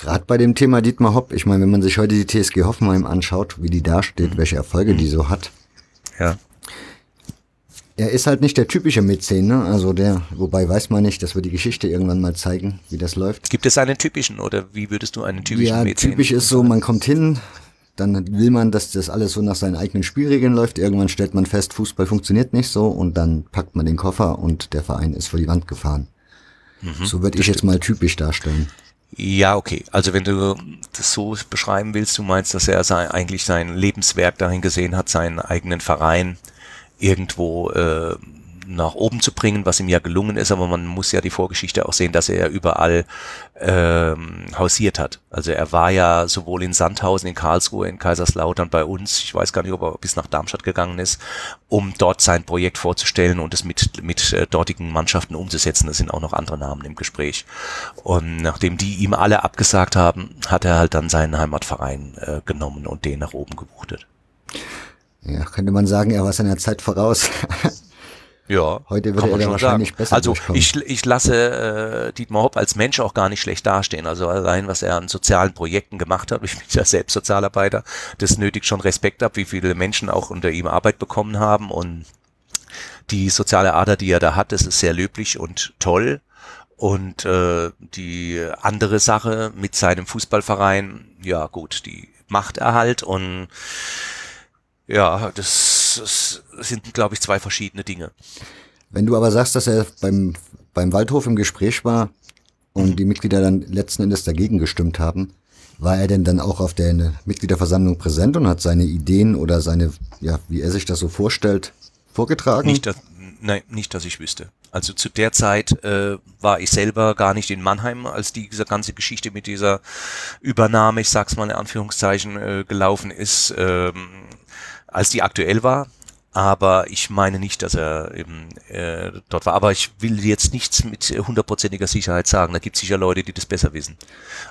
Gerade bei dem Thema Dietmar Hopp, ich meine, wenn man sich heute die TSG Hoffenheim anschaut, wie die dasteht, welche Erfolge die so hat. Ja. Er ist halt nicht der typische Mäzen, ne? Also der, wobei weiß man nicht, dass wir die Geschichte irgendwann mal zeigen, wie das läuft. Gibt es einen typischen oder wie würdest du einen typischen ja, Mäzen typisch ist so, man kommt hin, dann will man, dass das alles so nach seinen eigenen Spielregeln läuft. Irgendwann stellt man fest, Fußball funktioniert nicht so und dann packt man den Koffer und der Verein ist vor die Wand gefahren. Mhm, so würde ich jetzt mal typisch darstellen. Ja, okay. Also wenn du das so beschreiben willst, du meinst, dass er sein, eigentlich sein Lebenswerk dahin gesehen hat, seinen eigenen Verein irgendwo äh, nach oben zu bringen, was ihm ja gelungen ist, aber man muss ja die Vorgeschichte auch sehen, dass er überall ähm, hausiert hat. Also er war ja sowohl in Sandhausen, in Karlsruhe, in Kaiserslautern bei uns, ich weiß gar nicht, ob er bis nach Darmstadt gegangen ist, um dort sein Projekt vorzustellen und es mit, mit äh, dortigen Mannschaften umzusetzen. Es sind auch noch andere Namen im Gespräch. Und nachdem die ihm alle abgesagt haben, hat er halt dann seinen Heimatverein äh, genommen und den nach oben gewuchtet. Ja, könnte man sagen, er war seiner Zeit voraus. Ja, heute würde er wahrscheinlich sagen. besser Also ich, ich lasse äh, Dietmar Hopp als Mensch auch gar nicht schlecht dastehen. Also allein, was er an sozialen Projekten gemacht hat, ich bin ja selbst Sozialarbeiter, das nötigt schon Respekt ab, wie viele Menschen auch unter ihm Arbeit bekommen haben und die soziale Ader, die er da hat, das ist sehr löblich und toll. Und äh, die andere Sache mit seinem Fußballverein, ja gut, die macht er halt und ja, das, das sind, glaube ich, zwei verschiedene Dinge. Wenn du aber sagst, dass er beim, beim Waldhof im Gespräch war und die Mitglieder dann letzten Endes dagegen gestimmt haben, War er denn dann auch auf der Mitgliederversammlung präsent und hat seine Ideen oder seine, ja, wie er sich das so vorstellt, vorgetragen? Nicht, dass, nein, nicht, dass ich wüsste. Also zu der Zeit äh, war ich selber gar nicht in Mannheim, als diese ganze Geschichte mit dieser Übernahme, ich sag's mal in Anführungszeichen, äh, gelaufen ist, ähm, als die aktuell war aber ich meine nicht, dass er eben äh, dort war. Aber ich will jetzt nichts mit hundertprozentiger Sicherheit sagen. Da gibt es sicher Leute, die das besser wissen.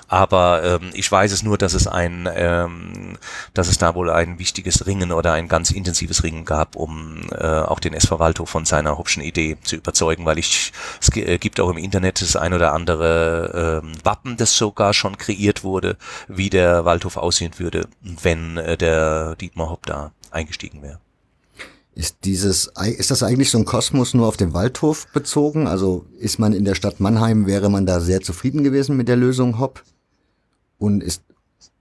Aber ähm, ich weiß es nur, dass es ein, ähm, dass es da wohl ein wichtiges Ringen oder ein ganz intensives Ringen gab, um äh, auch den SV Waldhof von seiner hübschen Idee zu überzeugen, weil ich es äh, gibt auch im Internet das ein oder andere äh, Wappen, das sogar schon kreiert wurde, wie der Waldhof aussehen würde, wenn äh, der Dietmar Hopp da eingestiegen wäre. Ist dieses, ist das eigentlich so ein Kosmos nur auf den Waldhof bezogen? Also ist man in der Stadt Mannheim, wäre man da sehr zufrieden gewesen mit der Lösung Hopp? Und ist,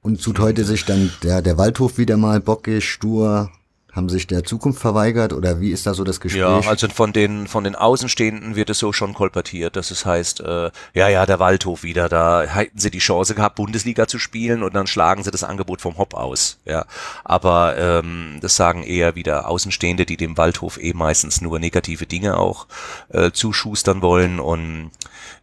und tut heute sich dann der, der Waldhof wieder mal bockig, stur, haben sich der Zukunft verweigert oder wie ist da so das Gespräch? Ja, also von den von den Außenstehenden wird es so schon kolportiert, dass es heißt, äh, ja, ja, der Waldhof wieder, da hätten sie die Chance gehabt, Bundesliga zu spielen und dann schlagen sie das Angebot vom Hop aus. Ja, aber ähm, das sagen eher wieder Außenstehende, die dem Waldhof eh meistens nur negative Dinge auch äh, zuschustern wollen und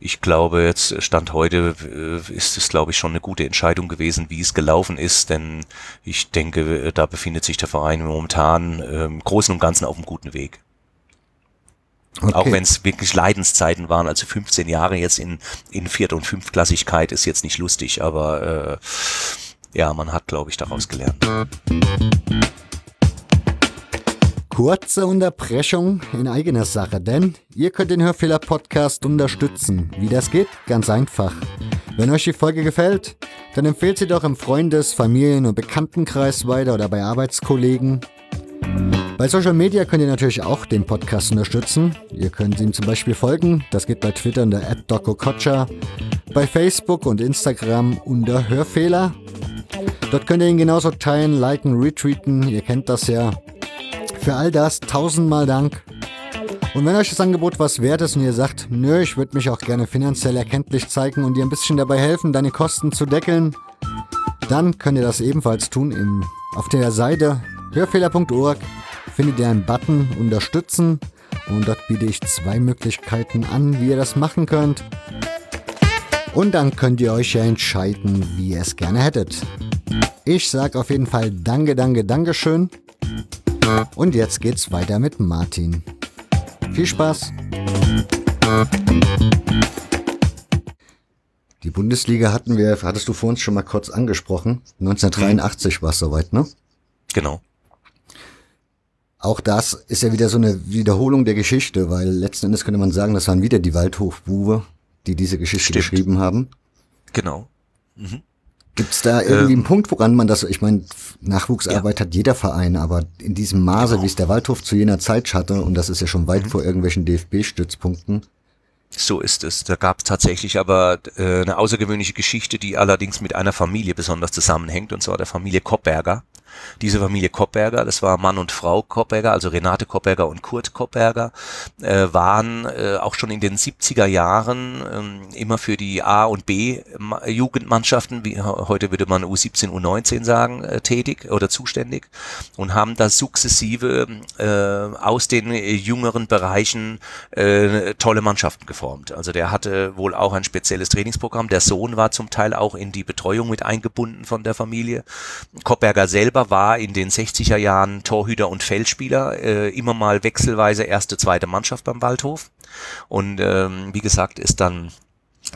ich glaube, jetzt Stand heute äh, ist es, glaube ich, schon eine gute Entscheidung gewesen, wie es gelaufen ist, denn ich denke, da befindet sich der Verein momentan äh, im Großen und Ganzen auf einem guten Weg. Okay. Auch wenn es wirklich Leidenszeiten waren, also 15 Jahre jetzt in, in Viert- und Fünftklassigkeit ist jetzt nicht lustig, aber äh, ja, man hat, glaube ich, daraus gelernt. Kurze Unterbrechung in eigener Sache, denn ihr könnt den Hörfehler-Podcast unterstützen. Wie das geht? Ganz einfach. Wenn euch die Folge gefällt, dann empfehlt sie doch im Freundes-, Familien- und Bekanntenkreis weiter oder bei Arbeitskollegen. Bei Social Media könnt ihr natürlich auch den Podcast unterstützen. Ihr könnt ihm zum Beispiel folgen. Das geht bei Twitter unter @dokokocha, bei Facebook und Instagram unter Hörfehler. Dort könnt ihr ihn genauso teilen, liken, retweeten. Ihr kennt das ja. Für all das tausendmal Dank. Und wenn euch das Angebot was wert ist und ihr sagt, nö, ich würde mich auch gerne finanziell erkenntlich zeigen und dir ein bisschen dabei helfen, deine Kosten zu deckeln, dann könnt ihr das ebenfalls tun. Im, auf der Seite hörfehler.org findet ihr einen Button Unterstützen und dort biete ich zwei Möglichkeiten an, wie ihr das machen könnt. Und dann könnt ihr euch ja entscheiden, wie ihr es gerne hättet. Ich sage auf jeden Fall Danke, Danke, Dankeschön. Und jetzt geht's weiter mit Martin. Viel Spaß! Die Bundesliga hatten wir, hattest du vor uns schon mal kurz angesprochen. 1983 war es soweit, ne? Genau. Auch das ist ja wieder so eine Wiederholung der Geschichte, weil letzten Endes könnte man sagen, das waren wieder die Waldhofbuwe, die diese Geschichte Stimmt. geschrieben haben. Genau. Mhm. Gibt es da irgendwie ähm, einen Punkt, woran man das, ich meine, Nachwuchsarbeit ja. hat jeder Verein, aber in diesem Maße, genau. wie es der Waldhof zu jener Zeit hatte, und das ist ja schon weit mhm. vor irgendwelchen DFB-Stützpunkten. So ist es. Da gab es tatsächlich aber äh, eine außergewöhnliche Geschichte, die allerdings mit einer Familie besonders zusammenhängt, und zwar der Familie Koppberger. Diese Familie Koppberger, das war Mann und Frau Koppberger, also Renate Koppberger und Kurt Koppberger, äh, waren äh, auch schon in den 70er Jahren äh, immer für die A- und B-Jugendmannschaften, wie heute würde man U17, U19 sagen, äh, tätig oder zuständig und haben da sukzessive äh, aus den jüngeren Bereichen äh, tolle Mannschaften geformt. Also der hatte wohl auch ein spezielles Trainingsprogramm. Der Sohn war zum Teil auch in die Betreuung mit eingebunden von der Familie. Koppberger selber war in den 60er Jahren Torhüter und Feldspieler, äh, immer mal wechselweise erste, zweite Mannschaft beim Waldhof. Und ähm, wie gesagt, ist dann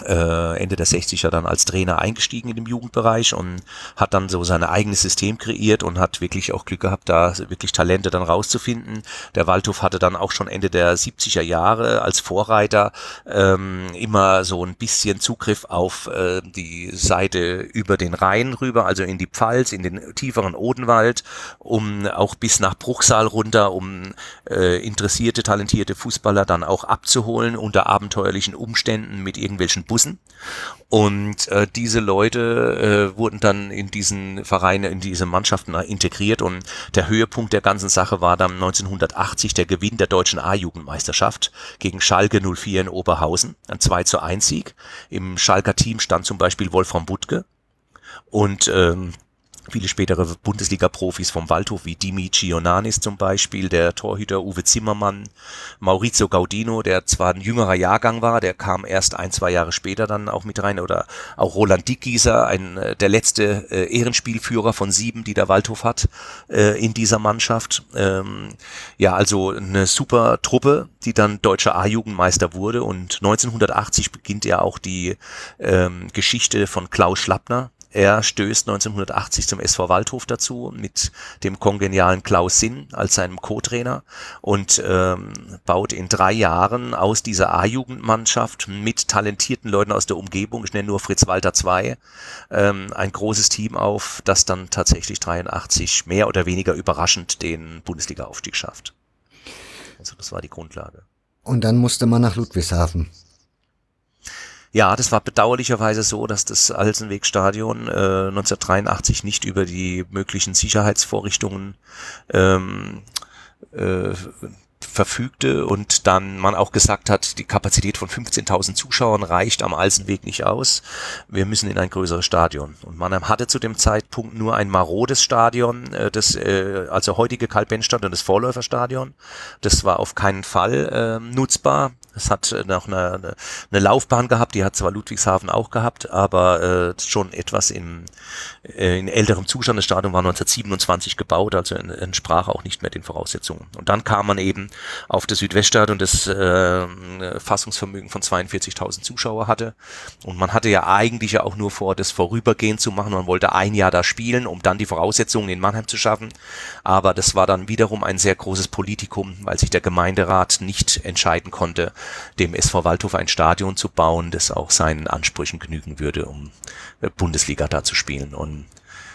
äh, Ende der 60er dann als Trainer eingestiegen in dem Jugendbereich und hat dann so sein eigenes System kreiert und hat wirklich auch Glück gehabt, da wirklich Talente dann rauszufinden. Der Waldhof hatte dann auch schon Ende der 70er Jahre als Vorreiter ähm, immer so ein bisschen Zugriff auf äh, die Seite über den Rhein rüber, also in die Pfalz, in den tieferen Odenwald, um auch bis nach Bruchsal runter, um äh, interessierte, talentierte Fußballer dann auch abzuholen unter abenteuerlichen Umständen mit irgendwelchen Bussen. Und äh, diese Leute äh, wurden dann in diesen Vereine, in diese Mannschaften integriert und der Höhepunkt der ganzen Sache war dann 1980 der Gewinn der deutschen A-Jugendmeisterschaft gegen Schalke 04 in Oberhausen, ein 2 zu 1 Sieg. Im Schalker Team stand zum Beispiel Wolfram Butke, Und ähm, viele spätere Bundesliga-Profis vom Waldhof wie Dimi Gionanis zum Beispiel, der Torhüter Uwe Zimmermann, Maurizio Gaudino, der zwar ein jüngerer Jahrgang war, der kam erst ein, zwei Jahre später dann auch mit rein, oder auch Roland Dickgieser, ein, äh, der letzte äh, Ehrenspielführer von sieben, die der Waldhof hat äh, in dieser Mannschaft. Ähm, ja, also eine super Truppe, die dann deutscher A-Jugendmeister wurde und 1980 beginnt ja auch die ähm, Geschichte von Klaus Schlappner, er stößt 1980 zum SV Waldhof dazu mit dem kongenialen Klaus Sinn als seinem Co-Trainer und ähm, baut in drei Jahren aus dieser A-Jugendmannschaft mit talentierten Leuten aus der Umgebung, ich nenne nur Fritz Walter 2, ähm, ein großes Team auf, das dann tatsächlich 83 mehr oder weniger überraschend den Bundesliga-Aufstieg schafft. Also das war die Grundlage. Und dann musste man nach Ludwigshafen. Ja, das war bedauerlicherweise so, dass das Alsenwegstadion äh, 1983 nicht über die möglichen Sicherheitsvorrichtungen ähm, äh, verfügte und dann man auch gesagt hat, die Kapazität von 15.000 Zuschauern reicht am Alsenweg nicht aus. Wir müssen in ein größeres Stadion. Und man hatte zu dem Zeitpunkt nur ein marodes Stadion, äh, das äh, also heutige Karl-Benz-Stadion, das Vorläuferstadion. Das war auf keinen Fall äh, nutzbar. Es hat äh, noch eine, eine, Laufbahn gehabt, die hat zwar Ludwigshafen auch gehabt, aber äh, schon etwas im, äh, in älterem Zustand. Das Stadion war 1927 gebaut, also entsprach auch nicht mehr den Voraussetzungen. Und dann kam man eben auf das Südweststadion, das äh, Fassungsvermögen von 42.000 Zuschauer hatte. Und man hatte ja eigentlich ja auch nur vor, das vorübergehend zu machen. Man wollte ein Jahr da spielen, um dann die Voraussetzungen in Mannheim zu schaffen. Aber das war dann wiederum ein sehr großes Politikum, weil sich der Gemeinderat nicht entscheiden konnte, dem SV Waldhof ein Stadion zu bauen, das auch seinen Ansprüchen genügen würde, um Bundesliga da zu spielen. Und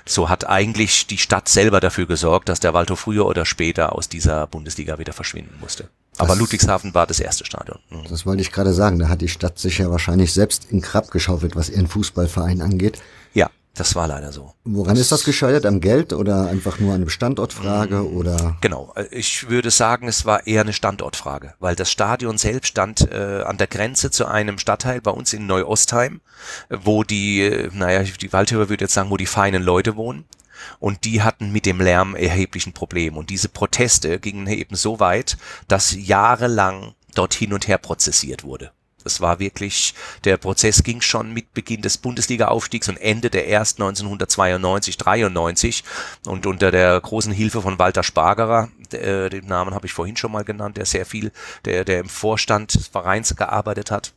so hat eigentlich die Stadt selber dafür gesorgt, dass der Waldhof früher oder später aus dieser Bundesliga wieder verschwinden musste. Aber das, Ludwigshafen war das erste Stadion. Mhm. Das wollte ich gerade sagen. Da hat die Stadt sich ja wahrscheinlich selbst in Krab geschaufelt, was ihren Fußballverein angeht. Ja, das war leider so. Woran ist das gescheitert? Am Geld oder einfach nur eine Standortfrage mm, oder? Genau. Ich würde sagen, es war eher eine Standortfrage, weil das Stadion selbst stand äh, an der Grenze zu einem Stadtteil bei uns in Neuostheim, wo die, äh, naja, die Waldhörer würde jetzt sagen, wo die feinen Leute wohnen. Und die hatten mit dem Lärm erheblichen Problem. Und diese Proteste gingen eben so weit, dass jahrelang dort hin und her prozessiert wurde. Das war wirklich, der Prozess ging schon mit Beginn des Bundesliga-Aufstiegs und endete erst 1992, 93 und unter der großen Hilfe von Walter Spargerer, der, den Namen habe ich vorhin schon mal genannt, der sehr viel, der, der im Vorstand des Vereins gearbeitet hat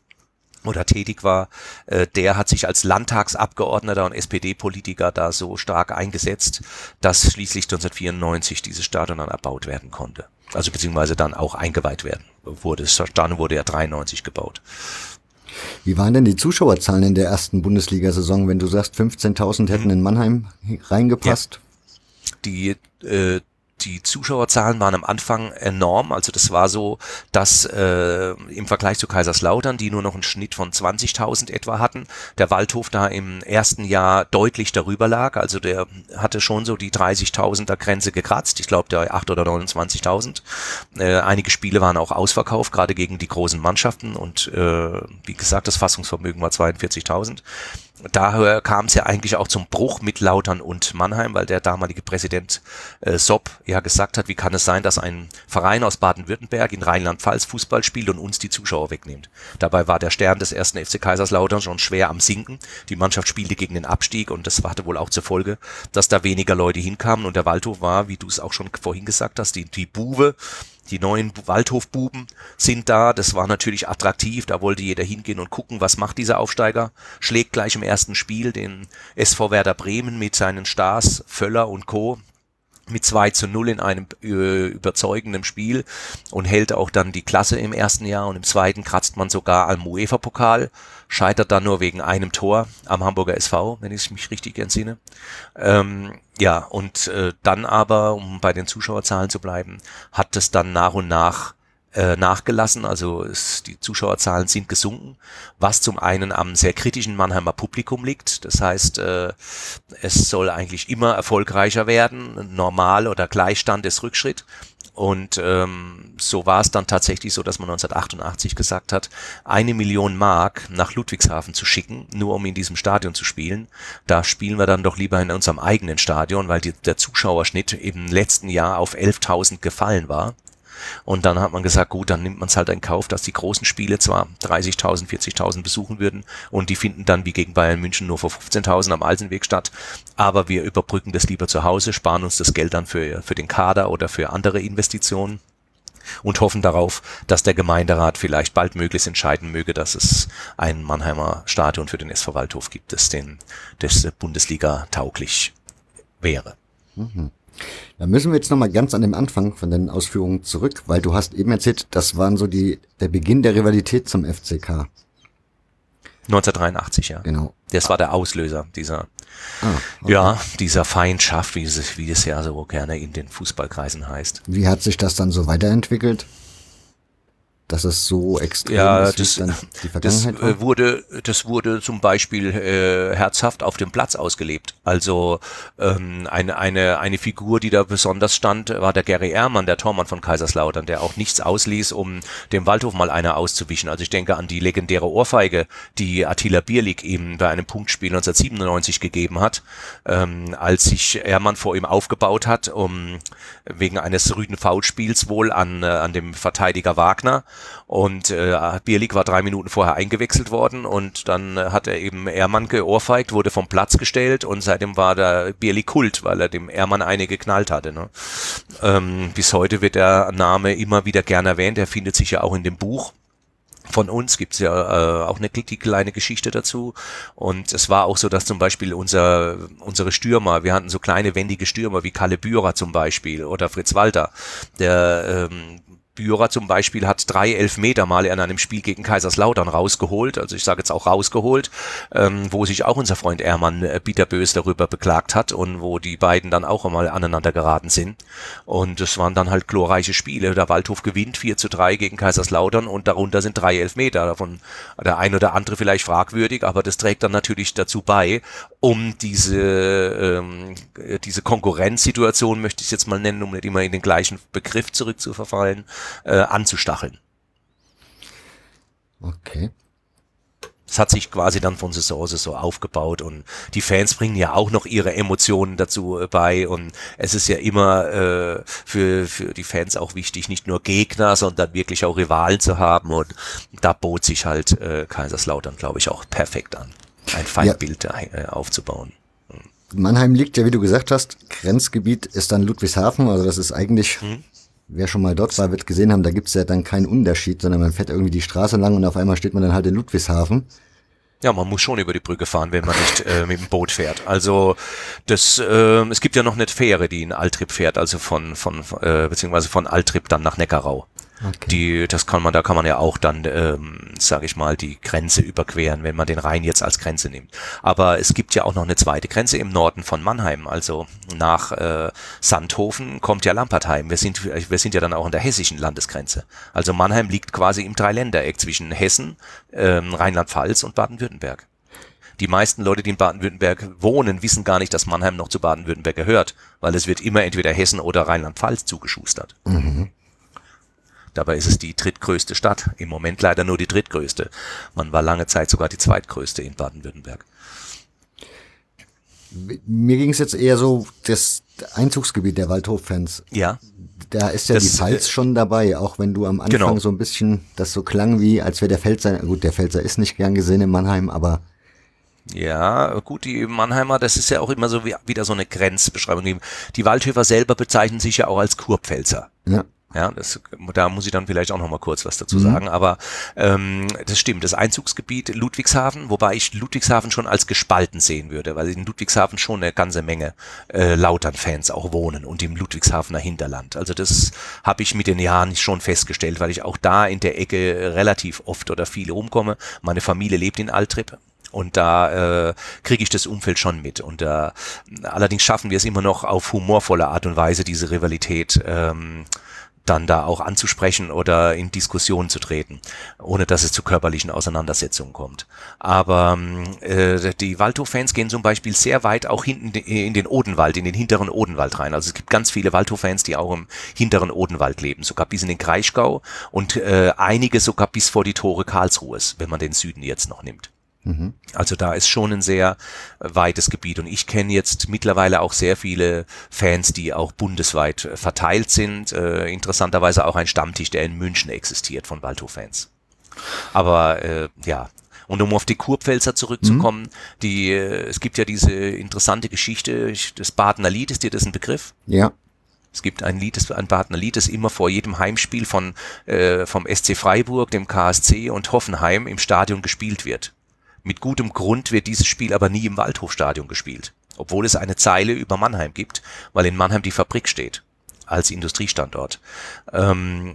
oder tätig war, äh, der hat sich als Landtagsabgeordneter und SPD-Politiker da so stark eingesetzt, dass schließlich 1994 dieses Stadion dann erbaut werden konnte. Also beziehungsweise dann auch eingeweiht werden wurde. Stadion wurde ja 93 gebaut. Wie waren denn die Zuschauerzahlen in der ersten Bundesliga-Saison, wenn du sagst, 15.000 hätten mhm. in Mannheim reingepasst? Ja. Die äh, die Zuschauerzahlen waren am Anfang enorm. Also das war so, dass äh, im Vergleich zu Kaiserslautern, die nur noch einen Schnitt von 20.000 etwa hatten, der Waldhof da im ersten Jahr deutlich darüber lag. Also der hatte schon so die 30.000er Grenze gekratzt. Ich glaube, der 8 oder 29.000. Äh, einige Spiele waren auch ausverkauft, gerade gegen die großen Mannschaften. Und äh, wie gesagt, das Fassungsvermögen war 42.000 daher kam es ja eigentlich auch zum Bruch mit Lautern und Mannheim, weil der damalige Präsident äh, Sopp ja gesagt hat, wie kann es sein, dass ein Verein aus Baden-Württemberg in Rheinland-Pfalz Fußball spielt und uns die Zuschauer wegnimmt. Dabei war der Stern des ersten FC Kaiserslautern schon schwer am Sinken. Die Mannschaft spielte gegen den Abstieg und das hatte wohl auch zur Folge, dass da weniger Leute hinkamen und der Waldhof war, wie du es auch schon vorhin gesagt hast, die, die Buwe die neuen Waldhofbuben sind da. Das war natürlich attraktiv. Da wollte jeder hingehen und gucken, was macht dieser Aufsteiger. Schlägt gleich im ersten Spiel den SV Werder Bremen mit seinen Stars, Völler und Co mit 2 zu 0 in einem äh, überzeugenden Spiel und hält auch dann die Klasse im ersten Jahr und im zweiten kratzt man sogar am UEFA-Pokal, scheitert dann nur wegen einem Tor am Hamburger SV, wenn ich mich richtig entsinne. Ähm, ja, und äh, dann aber, um bei den Zuschauerzahlen zu bleiben, hat es dann nach und nach äh, nachgelassen, also es, die Zuschauerzahlen sind gesunken, was zum einen am sehr kritischen Mannheimer Publikum liegt. Das heißt, äh, es soll eigentlich immer erfolgreicher werden. Normal oder Gleichstand ist Rückschritt. Und ähm, so war es dann tatsächlich so, dass man 1988 gesagt hat, eine Million Mark nach Ludwigshafen zu schicken, nur um in diesem Stadion zu spielen. Da spielen wir dann doch lieber in unserem eigenen Stadion, weil die, der Zuschauerschnitt im letzten Jahr auf 11.000 gefallen war. Und dann hat man gesagt, gut, dann nimmt man es halt in Kauf, dass die großen Spiele zwar 30.000, 40.000 besuchen würden und die finden dann wie gegen Bayern München nur vor 15.000 am Alsenweg statt, aber wir überbrücken das lieber zu Hause, sparen uns das Geld dann für, für den Kader oder für andere Investitionen und hoffen darauf, dass der Gemeinderat vielleicht bald möglichst entscheiden möge, dass es ein Mannheimer Stadion für den SV Waldhof gibt, das den das Bundesliga tauglich wäre. Mhm. Da müssen wir jetzt nochmal ganz an dem Anfang von deinen Ausführungen zurück, weil du hast eben erzählt, das waren so die, der Beginn der Rivalität zum FCK. 1983, ja. Genau. Das war der Auslöser dieser, Ah, okay. ja, dieser Feindschaft, wie es, wie es ja so gerne in den Fußballkreisen heißt. Wie hat sich das dann so weiterentwickelt? Dass es so extrem Ja, ist, das, dann die das Vergangenheit war? äh, wurde, das wurde zum Beispiel äh, herzhaft auf dem Platz ausgelebt. Also ähm, eine, eine, eine Figur, die da besonders stand, war der Gary Ehrmann, der Tormann von Kaiserslautern, der auch nichts ausließ, um dem Waldhof mal einer auszuwischen. Also ich denke an die legendäre Ohrfeige, die Attila Bierlik ihm bei einem Punktspiel 1997 gegeben hat, ähm, als sich Ehrmann vor ihm aufgebaut hat, um wegen eines rüden Foulspiels wohl an, äh, an dem Verteidiger Wagner. Und äh, Bierlik war drei Minuten vorher eingewechselt worden und dann äh, hat er eben Ehrmann geohrfeigt, wurde vom Platz gestellt und seitdem war der Bierlik Kult, weil er dem Ehrmann eine geknallt hatte. Ne? Ähm, bis heute wird der Name immer wieder gern erwähnt, er findet sich ja auch in dem Buch von uns gibt's ja äh, auch eine die kleine Geschichte dazu. Und es war auch so, dass zum Beispiel unser, unsere Stürmer, wir hatten so kleine wendige Stürmer wie Kalle Bührer zum Beispiel oder Fritz Walter, der ähm, Bührer zum Beispiel hat drei Elfmeter mal in einem Spiel gegen Kaiserslautern rausgeholt, also ich sage jetzt auch rausgeholt, ähm, wo sich auch unser Freund Ehrmann äh, bitterbös darüber beklagt hat und wo die beiden dann auch einmal aneinander geraten sind. Und es waren dann halt glorreiche Spiele. Der Waldhof gewinnt 4 zu 3 gegen Kaiserslautern und darunter sind drei Elfmeter. Davon der ein oder andere vielleicht fragwürdig, aber das trägt dann natürlich dazu bei, um diese, ähm, diese Konkurrenzsituation, möchte ich es jetzt mal nennen, um nicht immer in den gleichen Begriff zurückzuverfallen, äh, anzustacheln. Okay. Es hat sich quasi dann von Saison zu Saison aufgebaut und die Fans bringen ja auch noch ihre Emotionen dazu äh, bei und es ist ja immer äh, für, für die Fans auch wichtig, nicht nur Gegner, sondern wirklich auch Rivalen zu haben und da bot sich halt äh, Kaiserslautern, glaube ich, auch perfekt an, ein Feindbild ja. äh, aufzubauen. Mannheim liegt ja, wie du gesagt hast, Grenzgebiet ist dann Ludwigshafen, also das ist eigentlich, hm. Wer schon mal dort war, wird gesehen haben, da gibt's ja dann keinen Unterschied, sondern man fährt irgendwie die Straße lang und auf einmal steht man dann halt in Ludwigshafen. Ja, man muss schon über die Brücke fahren, wenn man nicht äh, mit dem Boot fährt. Also das, äh, es gibt ja noch eine Fähre, die in Altrip fährt, also von von äh, beziehungsweise von Altrip dann nach Neckarau. Okay. Die, das kann man, da kann man ja auch dann, ähm, sage ich mal, die Grenze überqueren, wenn man den Rhein jetzt als Grenze nimmt. Aber es gibt ja auch noch eine zweite Grenze im Norden von Mannheim, also nach äh, Sandhofen kommt ja Lampertheim. Wir sind, wir sind ja dann auch an der hessischen Landesgrenze. Also Mannheim liegt quasi im Dreiländereck zwischen Hessen, ähm, Rheinland-Pfalz und Baden-Württemberg. Die meisten Leute, die in Baden-Württemberg wohnen, wissen gar nicht, dass Mannheim noch zu Baden-Württemberg gehört, weil es wird immer entweder Hessen oder Rheinland-Pfalz zugeschustert. Mhm. Dabei ist es die drittgrößte Stadt. Im Moment leider nur die drittgrößte. Man war lange Zeit sogar die zweitgrößte in Baden-Württemberg. Mir ging es jetzt eher so das Einzugsgebiet der Waldhof-Fans. Ja. Da ist ja das, die Pfalz äh, schon dabei, auch wenn du am Anfang genau. so ein bisschen das so klang wie, als wäre der Pfälzer, gut, der Pfälzer ist nicht gern gesehen in Mannheim, aber ja, gut, die Mannheimer, das ist ja auch immer so wie, wieder so eine Grenzbeschreibung. Die, die Waldhöfer selber bezeichnen sich ja auch als Kurpfälzer. Ja. Ja, das, da muss ich dann vielleicht auch noch mal kurz was dazu mhm. sagen. Aber ähm, das stimmt, das Einzugsgebiet Ludwigshafen, wobei ich Ludwigshafen schon als gespalten sehen würde, weil in Ludwigshafen schon eine ganze Menge äh, Lautern-Fans auch wohnen und im Ludwigshafener Hinterland. Also das habe ich mit den Jahren schon festgestellt, weil ich auch da in der Ecke relativ oft oder viel rumkomme. Meine Familie lebt in Altrip. Und da äh, kriege ich das Umfeld schon mit. Und äh, allerdings schaffen wir es immer noch auf humorvolle Art und Weise, diese Rivalität ähm, dann da auch anzusprechen oder in Diskussionen zu treten, ohne dass es zu körperlichen Auseinandersetzungen kommt. Aber äh, die Waldhof-Fans gehen zum Beispiel sehr weit auch hinten in den Odenwald, in den hinteren Odenwald rein. Also es gibt ganz viele Waldhof-Fans, die auch im hinteren Odenwald leben, sogar bis in den Kraichgau und äh, einige sogar bis vor die Tore Karlsruhes, wenn man den Süden jetzt noch nimmt. Mhm. Also da ist schon ein sehr weites Gebiet und ich kenne jetzt mittlerweile auch sehr viele Fans, die auch bundesweit verteilt sind. Äh, interessanterweise auch ein Stammtisch, der in München existiert von Waldhof-Fans. Aber äh, ja, und um auf die Kurpfälzer zurückzukommen, mhm. die, äh, es gibt ja diese interessante Geschichte, das Badener Lied, ist dir das ein Begriff? Ja. Es gibt ein Lied, ein Badener Lied, das immer vor jedem Heimspiel von, äh, vom SC Freiburg, dem KSC und Hoffenheim im Stadion gespielt wird. Mit gutem Grund wird dieses Spiel aber nie im Waldhofstadion gespielt, obwohl es eine Zeile über Mannheim gibt, weil in Mannheim die Fabrik steht als Industriestandort. Ähm,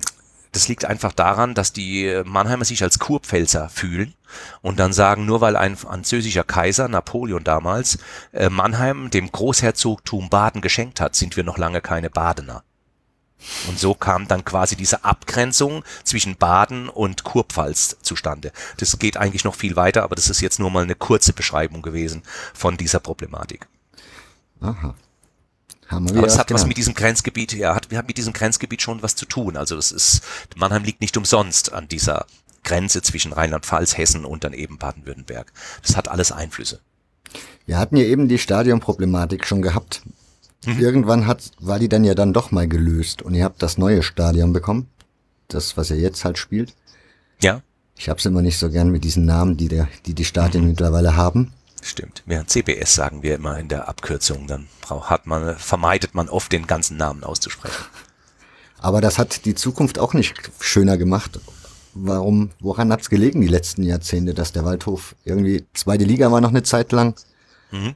das liegt einfach daran, dass die Mannheimer sich als Kurpfälzer fühlen und dann sagen, nur weil ein französischer Kaiser, Napoleon damals, äh, Mannheim dem Großherzogtum Baden geschenkt hat, sind wir noch lange keine Badener. Und so kam dann quasi diese Abgrenzung zwischen Baden und Kurpfalz zustande. Das geht eigentlich noch viel weiter, aber das ist jetzt nur mal eine kurze Beschreibung gewesen von dieser Problematik. Aha. Haben wir aber es hat was mit diesem Grenzgebiet, ja, hat, wir haben mit diesem Grenzgebiet schon was zu tun. Also das ist, Mannheim liegt nicht umsonst an dieser Grenze zwischen Rheinland-Pfalz, Hessen und dann eben Baden-Württemberg. Das hat alles Einflüsse. Wir hatten ja eben die Stadionproblematik schon gehabt. Mhm. Irgendwann hat, war die dann ja dann doch mal gelöst und ihr habt das neue Stadion bekommen. Das, was ihr jetzt halt spielt. Ja. Ich hab's immer nicht so gern mit diesen Namen, die der, die, die Stadien mhm. mittlerweile haben. Stimmt. Während CBS sagen wir immer in der Abkürzung, dann hat man, vermeidet man oft den ganzen Namen auszusprechen. Aber das hat die Zukunft auch nicht schöner gemacht. Warum, woran hat's gelegen die letzten Jahrzehnte, dass der Waldhof irgendwie zweite Liga war noch eine Zeit lang? Mhm.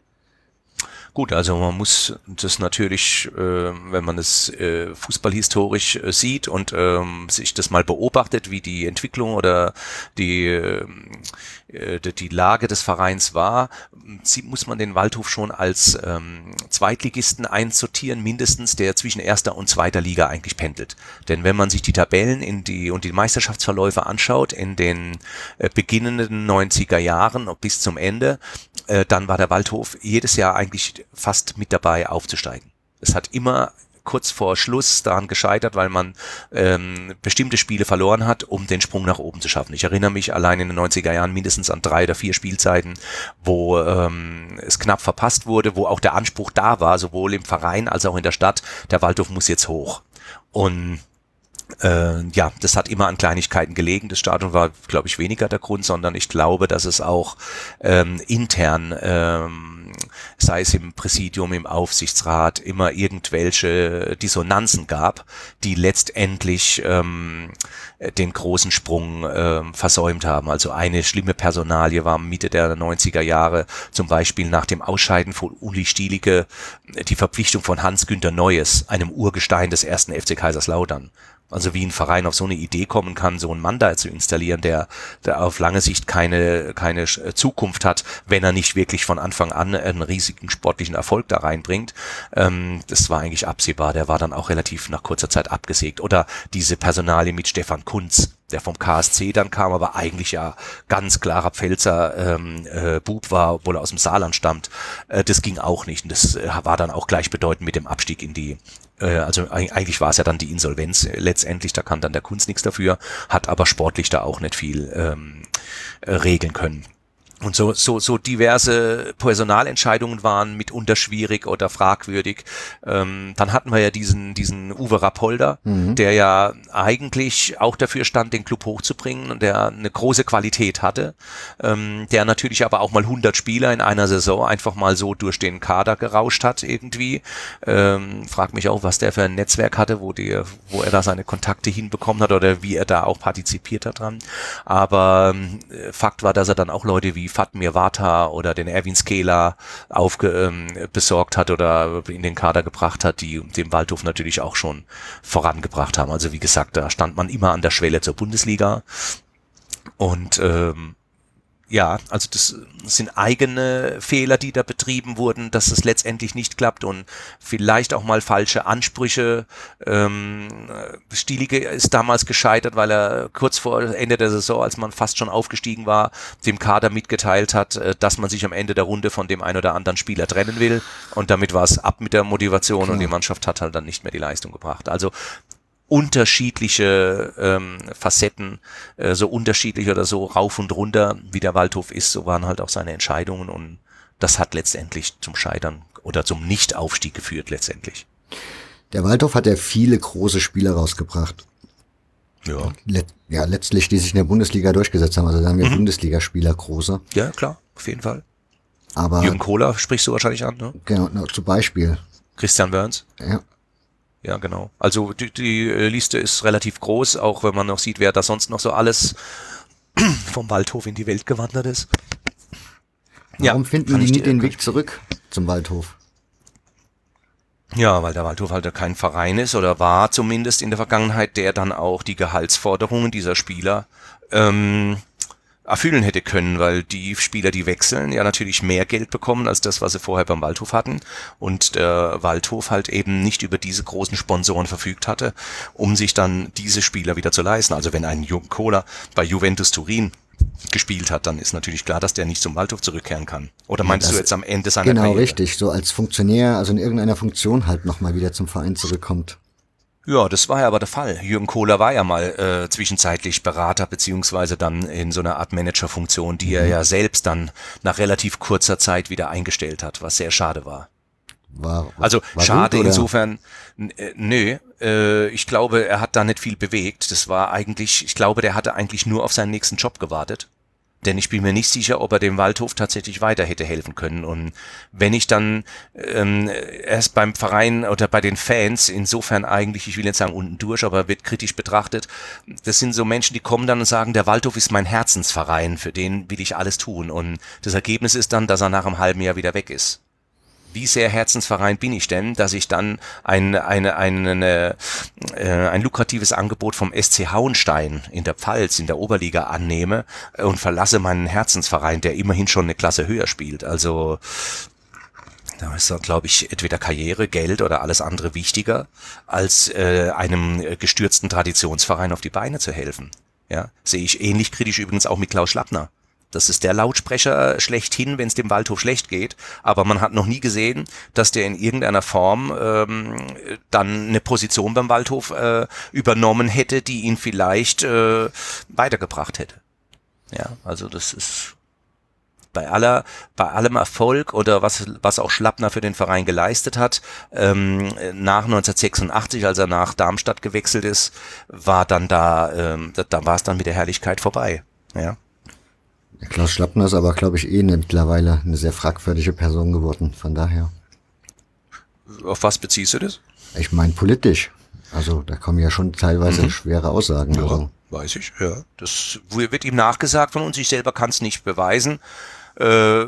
Gut, also man muss das natürlich, äh, wenn man es äh, fußballhistorisch äh, sieht und ähm, sich das mal beobachtet, wie die Entwicklung oder die, ähm, äh, die Lage des Vereins war, muss man den Waldhof schon als ähm, Zweitligisten einsortieren, mindestens der zwischen erster und zweiter Liga eigentlich pendelt. Denn wenn man sich die Tabellen in die und die Meisterschaftsverläufe anschaut in den äh, beginnenden 90er Jahren bis zum Ende, äh, dann war der Waldhof jedes Jahr eigentlich fast mit dabei aufzusteigen. Es hat immer kurz vor Schluss daran gescheitert, weil man ähm, bestimmte Spiele verloren hat, um den Sprung nach oben zu schaffen. Ich erinnere mich allein in den 90er Jahren mindestens an drei oder vier Spielzeiten, wo ähm, es knapp verpasst wurde, wo auch der Anspruch da war, sowohl im Verein als auch in der Stadt, der Waldhof muss jetzt hoch. Und äh, ja, das hat immer an Kleinigkeiten gelegen. Das Stadion war, glaube ich, weniger der Grund, sondern ich glaube, dass es auch ähm, intern, ähm, sei es im Präsidium, im Aufsichtsrat, immer irgendwelche Dissonanzen gab, die letztendlich ähm, den großen Sprung ähm, versäumt haben. Also eine schlimme Personalie war Mitte der 90er Jahre, zum Beispiel nach dem Ausscheiden von Uli Stielicke, die Verpflichtung von Hans-Günter Neues, einem Urgestein des ersten FC Kaiserslautern. Also wie ein Verein auf so eine Idee kommen kann, so einen Mann da zu installieren, der, der auf lange Sicht keine, keine äh, Zukunft hat, wenn er nicht wirklich von Anfang an einen riesigen sportlichen Erfolg da reinbringt. Ähm, das war eigentlich absehbar. Der war dann auch relativ nach kurzer Zeit abgesägt. Oder diese Personalie mit Stefan Kunz, der vom KSC dann kam, aber eigentlich ja ganz klarer Pfälzer ähm, äh, Bub war, obwohl er aus dem Saarland stammt. Äh, das ging auch nicht. Und das äh, war dann auch gleichbedeutend mit dem Abstieg in die äh, also eigentlich war es ja dann die Insolvenz letztendlich, da kann dann der Kunst nichts dafür, hat aber sportlich da auch nicht viel ähm, äh, regeln können. Und so, so, so diverse Personalentscheidungen waren mitunter schwierig oder fragwürdig. Ähm, dann hatten wir ja diesen, diesen Uwe Rapolder, mhm. der ja eigentlich auch dafür stand, den Club hochzubringen und der eine große Qualität hatte, ähm, der natürlich aber auch mal 100 Spieler in einer Saison einfach mal so durch den Kader gerauscht hat irgendwie. Ähm, frag mich auch, was der für ein Netzwerk hatte, wo, der, wo er da seine Kontakte hinbekommen hat oder wie er da auch partizipiert hat dran. Aber ähm, Fakt war, dass er dann auch Leute wie wie Fatmir Vata oder den Erwin Skela aufge, ähm, besorgt hat oder in den Kader gebracht hat, die den Waldhof natürlich auch schon vorangebracht haben. Also wie gesagt, da stand man immer an der Schwelle zur Bundesliga und ähm, Ja, also das sind eigene Fehler, die da betrieben wurden, dass es letztendlich nicht klappt und vielleicht auch mal falsche Ansprüche. Ähm, Stielige ist damals gescheitert, weil er kurz vor Ende der Saison, als man fast schon aufgestiegen war, dem Kader mitgeteilt hat, äh, dass man sich am Ende der Runde von dem ein oder anderen Spieler trennen will und damit war es ab mit der Motivation Klar. und die Mannschaft hat halt dann nicht mehr die Leistung gebracht. Also unterschiedliche ähm, Facetten, äh, so unterschiedlich oder so rauf und runter, wie der Waldhof ist, so waren halt auch seine Entscheidungen und das hat letztendlich zum Scheitern oder zum Nichtaufstieg geführt letztendlich. Der Waldhof hat ja viele große Spieler rausgebracht. Ja. Let ja, letztlich, die sich in der Bundesliga durchgesetzt haben. Also da haben wir mhm. Bundesligaspieler große. Ja, klar, auf jeden Fall. Aber Jürgen Kohler sprichst du wahrscheinlich an, ne? Genau, no, zum Beispiel. Christian Burns. Ja. Ja, genau. Also die, die äh, Liste ist relativ groß, auch wenn man noch sieht, wer da sonst noch so alles vom Waldhof in die Welt gewandert ist. Warum ja, finden die nie den Weg zurück zum Waldhof? Ja, weil der Waldhof halt kein Verein ist oder war zumindest in der Vergangenheit, der dann auch die Gehaltsforderungen dieser Spieler ähm, erfüllen hätte können, weil die Spieler, die wechseln, ja natürlich mehr Geld bekommen als das, was sie vorher beim Waldhof hatten und der Waldhof halt eben nicht über diese großen Sponsoren verfügt hatte, um sich dann diese Spieler wieder zu leisten. Also wenn ein Jung Kohler bei Juventus Turin gespielt hat, dann ist natürlich klar, dass der nicht zum Waldhof zurückkehren kann. Oder meinst ja, du jetzt am Ende seiner genau, Karriere? Genau, richtig. So als Funktionär, also in irgendeiner Funktion halt nochmal wieder zum Verein zurückkommt. Ja, das war ja aber der Fall. Jürgen Kohler war ja mal äh, zwischenzeitlich Berater beziehungsweise dann in so einer Art Managerfunktion, die mhm. er ja selbst dann nach relativ kurzer Zeit wieder eingestellt hat, was sehr schade war. War, war also war schade gut, insofern, äh, nö, äh, ich glaube, er hat da nicht viel bewegt. Das war eigentlich, ich glaube, der hatte eigentlich nur auf seinen nächsten Job gewartet denn ich bin mir nicht sicher, ob er dem Waldhof tatsächlich weiter hätte helfen können. Und wenn ich dann ähm, erst beim Verein oder bei den Fans, insofern eigentlich, ich will jetzt sagen unten durch, aber wird kritisch betrachtet, das sind so Menschen, die kommen dann und sagen, der Waldhof ist mein Herzensverein, für den will ich alles tun. Und das Ergebnis ist dann, dass er nach einem halben Jahr wieder weg ist wie sehr Herzensverein bin ich denn, dass ich dann ein, eine, eine, äh, ein lukratives Angebot vom SC Hauenstein in der Pfalz, in der Oberliga annehme und verlasse meinen Herzensverein, der immerhin schon eine Klasse höher spielt. Also da ist, glaube ich, entweder Karriere, Geld oder alles andere wichtiger, als äh, einem gestürzten Traditionsverein auf die Beine zu helfen. Ja, sehe ich ähnlich kritisch übrigens auch mit Klaus Schlappner. Das ist der Lautsprecher schlechthin, wenn es dem Waldhof schlecht geht. Aber man hat noch nie gesehen, dass der in irgendeiner Form ähm, dann eine Position beim Waldhof äh, übernommen hätte, die ihn vielleicht äh, weitergebracht hätte. Ja, also das ist bei aller, bei allem Erfolg oder was, was auch Schlappner für den Verein geleistet hat, ähm, nach 1986, als er nach Darmstadt gewechselt ist, war dann da, ähm, da, da war es dann mit der Herrlichkeit vorbei. Ja. Klaus Schlappner ist aber, glaube ich, eh mittlerweile eine sehr fragwürdige Person geworden. Von daher. Auf was beziehst du das? Ich meine politisch. Also da kommen ja schon teilweise mhm. schwere Aussagen. Ja, also. weiß ich. Ja, das wird ihm nachgesagt von uns. Ich selber kann es nicht beweisen. Äh,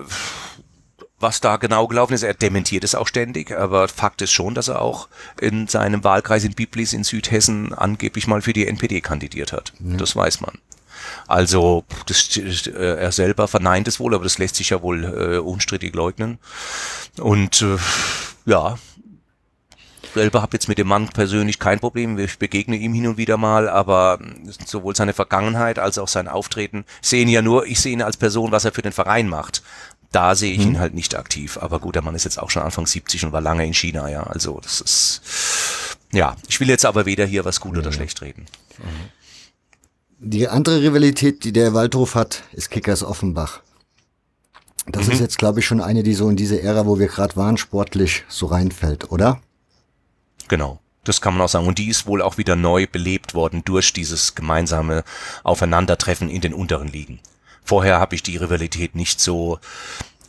was da genau gelaufen ist. Er dementiert es auch ständig, aber Fakt ist schon, dass er auch in seinem Wahlkreis in Biblis in Südhessen angeblich mal für die NPD kandidiert hat. Ja. Das weiß man. Also das, äh, er selber verneint es wohl, aber das lässt sich ja wohl äh, unstrittig leugnen. Und äh, ja, selber habe jetzt mit dem Mann persönlich kein Problem. Ich begegne ihm hin und wieder mal, aber sowohl seine Vergangenheit als auch sein Auftreten sehen ja nur, ich sehe ihn als Person, was er für den Verein macht. Da sehe ich hm. ihn halt nicht aktiv. Aber gut, der Mann ist jetzt auch schon Anfang 70 und war lange in China, ja. Also das ist ja, ich will jetzt aber weder hier was gut ja. oder schlecht reden. Mhm. Die andere Rivalität, die der Waldhof hat, ist Kickers Offenbach. Das mhm. ist jetzt, glaube ich, schon eine, die so in diese Ära, wo wir gerade waren, sportlich so reinfällt, oder? Genau. Das kann man auch sagen. Und die ist wohl auch wieder neu belebt worden durch dieses gemeinsame Aufeinandertreffen in den unteren Ligen. Vorher habe ich die Rivalität nicht so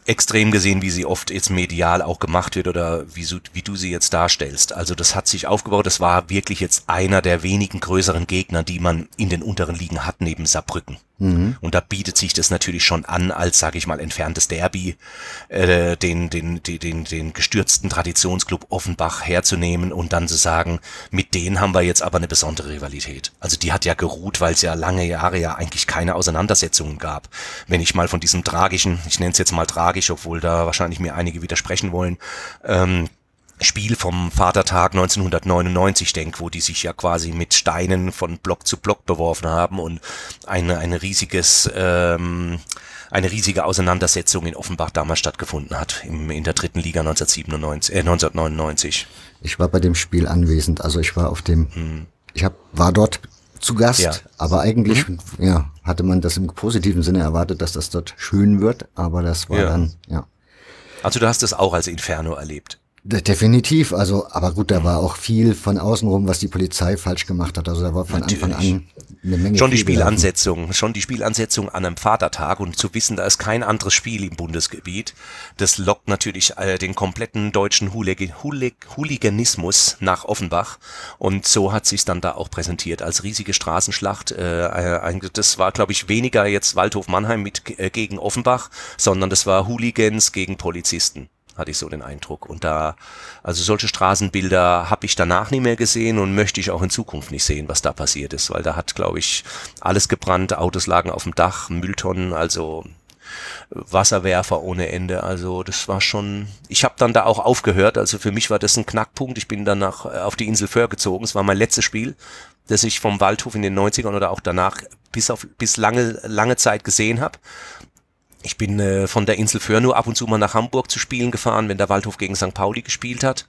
extrem gesehen, wie sie oft jetzt medial auch gemacht wird oder wie, wie du sie jetzt darstellst. Also das hat sich aufgebaut, das war wirklich jetzt einer der wenigen größeren Gegner, die man in den unteren Ligen hat neben Saarbrücken. Mhm. Und da bietet sich das natürlich schon an, als, sage ich mal, entferntes Derby, äh, den, den, den, den, den gestürzten Traditionsclub Offenbach herzunehmen und dann zu sagen, mit denen haben wir jetzt aber eine besondere Rivalität. Also die hat ja geruht, weil es ja lange Jahre ja eigentlich keine Auseinandersetzungen gab. Wenn ich mal von diesem tragischen, ich nenne es jetzt mal tragisch, obwohl da wahrscheinlich mir einige widersprechen wollen, ähm, Spiel vom Vatertag 1999 denke, wo die sich ja quasi mit Steinen von Block zu Block beworfen haben und eine, ein riesiges, ähm, eine riesige Auseinandersetzung in Offenbach damals stattgefunden hat, im, in der dritten Liga 1997, äh, 1999. Ich war bei dem Spiel anwesend, also ich war auf dem, hm. ich hab, war dort zu Gast, ja. aber eigentlich mhm. ja, hatte man das im positiven Sinne erwartet, dass das dort schön wird, aber das war ja. dann, ja. Also du hast es auch als Inferno erlebt. Definitiv, also, aber gut, da war auch viel von außenrum, was die Polizei falsch gemacht hat. Also da war von Natürlich. Anfang an eine Menge. Schon die Spielansetzung, schon die Spielansetzung an einem Vatertag und zu wissen, da ist kein anderes Spiel im Bundesgebiet, das lockt natürlich äh, den kompletten deutschen Hoolig Hoolig Hooliganismus nach Offenbach. Und so hat sich dann da auch präsentiert als riesige Straßenschlacht. Äh, äh das war, glaube ich, weniger jetzt Waldhof Mannheim mit äh, gegen Offenbach, sondern das war Hooligans gegen Polizisten hatte ich so den Eindruck. Und da, also solche Straßenbilder habe ich danach nie mehr gesehen und möchte ich auch in Zukunft nicht sehen, was da passiert ist, weil da hat, glaube ich, alles gebrannt, Autos lagen auf dem Dach, Mülltonnen, also Wasserwerfer ohne Ende. Also das war schon. Ich habe dann da auch aufgehört. Also für mich war das ein Knackpunkt. Ich bin dann nach, auf die Insel Föhr gezogen. Es war mein letztes Spiel, das ich vom Waldhof in den 90ern oder auch danach bis auf bis lange lange Zeit gesehen habe. Ich bin äh, von der Insel Föhr nur ab und zu mal nach Hamburg zu spielen gefahren, wenn der Waldhof gegen St. Pauli gespielt hat.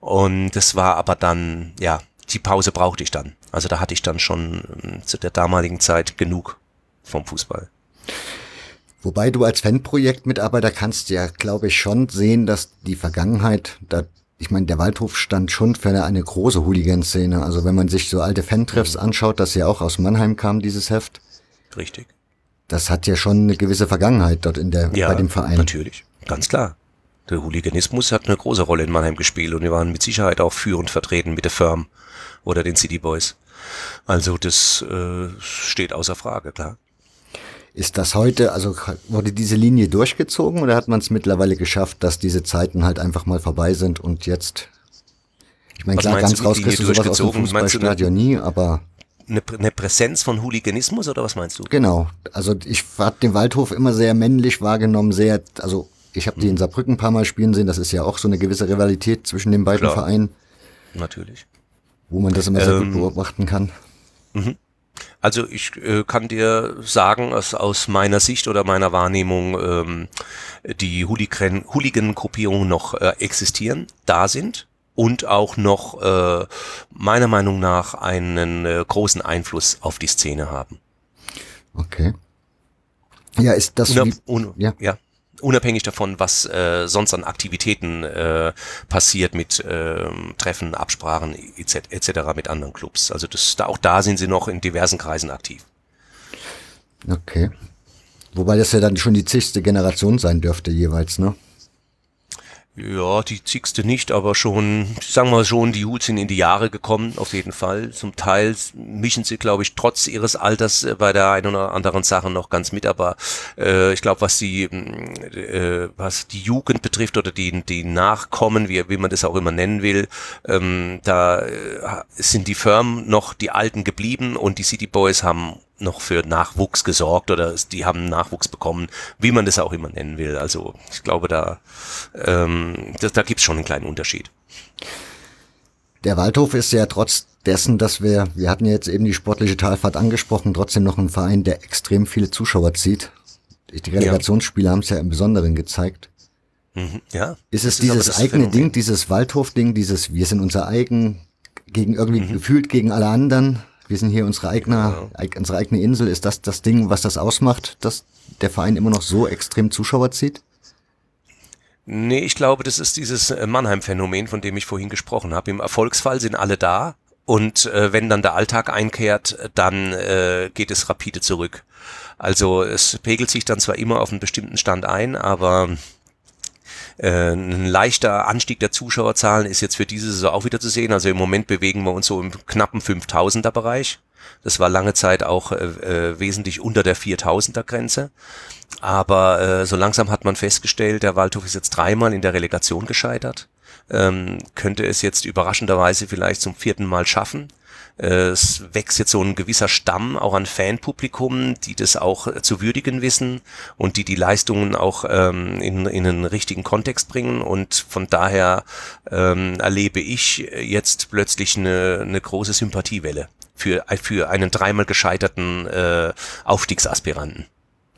Und das war aber dann, ja, die Pause brauchte ich dann. Also da hatte ich dann schon äh, zu der damaligen Zeit genug vom Fußball. Wobei du als Fanprojektmitarbeiter kannst ja, glaube ich, schon sehen, dass die Vergangenheit, da, ich meine, der Waldhof stand schon für eine große Hooligan-Szene. Also wenn man sich so alte Fantreffs mhm. anschaut, das ja auch aus Mannheim kam, dieses Heft. Richtig das hat ja schon eine gewisse Vergangenheit dort in der, ja, bei dem Verein. natürlich, ganz klar. Der Hooliganismus hat eine große Rolle in Mannheim gespielt und wir waren mit Sicherheit auch führend vertreten mit der Firm oder den City Boys. Also das äh, steht außer Frage, klar. Ist das heute, also wurde diese Linie durchgezogen oder hat man es mittlerweile geschafft, dass diese Zeiten halt einfach mal vorbei sind und jetzt, ich meine, klar, ganz raus kriegst du sowas aus dem Fußballstadion nie, aber eine, eine Präsenz von Hooliganismus oder was meinst du? Genau. Also ich habe den Waldhof immer sehr männlich wahrgenommen, sehr, also ich habe die in Saarbrücken ein paar Mal spielen sehen, das ist ja auch so eine gewisse Rivalität zwischen den beiden Klar. Vereinen. Natürlich. Wo man das immer sehr ähm, gut beobachten kann. Mhm. Also ich äh, kann dir sagen, dass aus meiner Sicht oder meiner Wahrnehmung ähm, die Hooligan-Gruppierungen noch äh, existieren, da sind und auch noch äh, meiner Meinung nach einen äh, großen Einfluss auf die Szene haben. Okay. Ja, ist das Unab un ja. ja. Unabhängig davon, was äh, sonst an Aktivitäten äh, passiert mit äh, Treffen, Absprachen etc. etc. mit anderen Clubs. Also das, da, auch da sind sie noch in diversen Kreisen aktiv. Okay. Wobei das ja dann schon die zigste Generation sein dürfte jeweils, ne? Ja, die zigste nicht, aber schon, sagen wir schon, die Hools sind in die Jahre gekommen, auf jeden Fall. Zum Teil mischen sie, glaube ich, trotz ihres Alters äh, bei der einen oder anderen Sache noch ganz mit, aber äh, ich glaube, was die, äh, was die Jugend betrifft oder die, die Nachkommen, wie, wie man das auch immer nennen will, ähm, da äh, sind die Firmen noch die Alten geblieben und die City Boys haben noch für Nachwuchs gesorgt oder die haben Nachwuchs bekommen, wie man das auch immer nennen will. Also ich glaube, da, ähm, da, da gibt es schon einen kleinen Unterschied. Der Waldhof ist ja trotz dessen, dass wir, wir hatten ja jetzt eben die sportliche Talfahrt angesprochen, trotzdem noch ein Verein, der extrem viele Zuschauer zieht. Die Relegationsspiele ja. haben es ja im Besonderen gezeigt. Mhm, ja. Ist es dieses ist eigene. Ding, dieses Waldhof-Ding, dieses wir sind unser eigen, gegen irgendwie mhm. gefühlt gegen alle anderen? Wir sind hier unsere eigene, ja. unsere eigene Insel. Ist das das Ding, was das ausmacht, dass der Verein immer noch so extrem Zuschauer zieht? Nee, ich glaube, das ist dieses äh, Mannheim-Phänomen, von dem ich vorhin gesprochen habe. Im Erfolgsfall sind alle da und äh, wenn dann der Alltag einkehrt, dann äh, geht es rapide zurück. Also es pegelt sich dann zwar immer auf einen bestimmten Stand ein, aber äh, ein leichter Anstieg der Zuschauerzahlen ist jetzt für diese Saison auch wieder zu sehen. Also im Moment bewegen wir uns so im knappen 5000er Bereich. Das war lange Zeit auch äh, äh, wesentlich unter der 4000er Grenze. Aber äh, so langsam hat man festgestellt, der Waldhof ist jetzt dreimal in der Relegation gescheitert. Ähm, könnte es jetzt überraschenderweise vielleicht zum vierten Mal schaffen. Äh, es wächst jetzt so ein gewisser Stamm auch an Fanpublikum, die das auch zu würdigen wissen und die die Leistungen auch ähm, in, in einen richtigen Kontext bringen. Und von daher ähm, erlebe ich jetzt plötzlich eine, eine große Sympathiewelle für, für einen dreimal gescheiterten äh, Aufstiegsaspiranten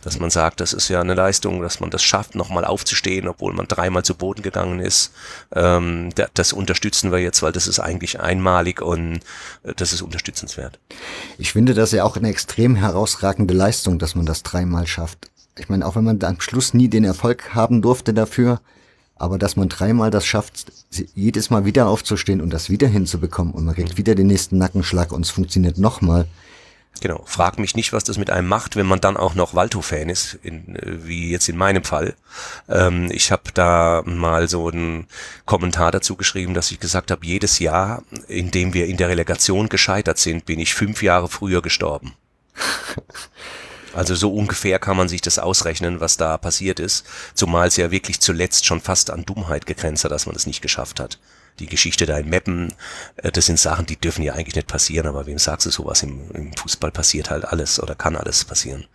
dass man sagt, das ist ja eine Leistung, dass man das schafft, nochmal aufzustehen, obwohl man dreimal zu Boden gegangen ist. Ähm, das unterstützen wir jetzt, weil das ist eigentlich einmalig und äh, das ist unterstützenswert. Ich finde das ja auch eine extrem herausragende Leistung, dass man das dreimal schafft. Ich meine, auch wenn man am Schluss nie den Erfolg haben durfte dafür, aber dass man dreimal das schafft, jedes Mal wieder aufzustehen und das wieder hinzubekommen und man kriegt wieder den nächsten Nackenschlag und es funktioniert nochmal. Genau. Frag mich nicht, was das mit einem macht, wenn man dann auch noch Walto-Fan ist, in, äh, wie jetzt in meinem Fall. Ähm, ich habe da mal so einen Kommentar dazu geschrieben, dass ich gesagt habe, jedes Jahr, in dem wir in der Relegation gescheitert sind, bin ich fünf Jahre früher gestorben. Also so ungefähr kann man sich das ausrechnen, was da passiert ist, zumal es ja wirklich zuletzt schon fast an Dummheit gegrenzt hat, dass man es nicht geschafft hat die Geschichte da in Meppen, äh, das sind Sachen, die dürfen ja eigentlich nicht passieren, aber wem sagst du sowas? Im, im Fußball passiert halt alles oder kann alles passieren.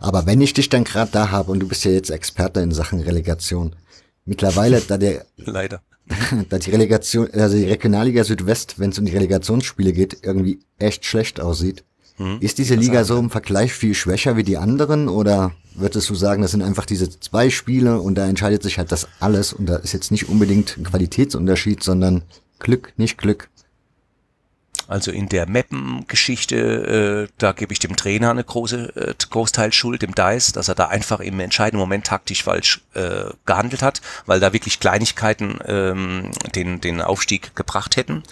Aber wenn ich dich dann gerade da habe und du bist ja jetzt Experte in Sachen Relegation, mittlerweile, da der leider da die Relegation, also die Regionalliga Südwest, wenn es um die Relegationsspiele geht, irgendwie echt schlecht aussieht. Hm, ist diese Liga so im Vergleich viel schwächer wie die anderen? Oder würdest du sagen, das sind einfach diese zwei Spiele und da entscheidet sich halt das alles? Und da ist jetzt nicht unbedingt ein Qualitätsunterschied, sondern Glück, nicht Glück. Also in der Mappen-Geschichte, äh, da gebe ich dem Trainer eine große äh, Großteil Schuld, dem Dice, dass er da einfach im entscheidenden Moment taktisch falsch äh, gehandelt hat, weil da wirklich Kleinigkeiten ähm, den, den Aufstieg gebracht hätten.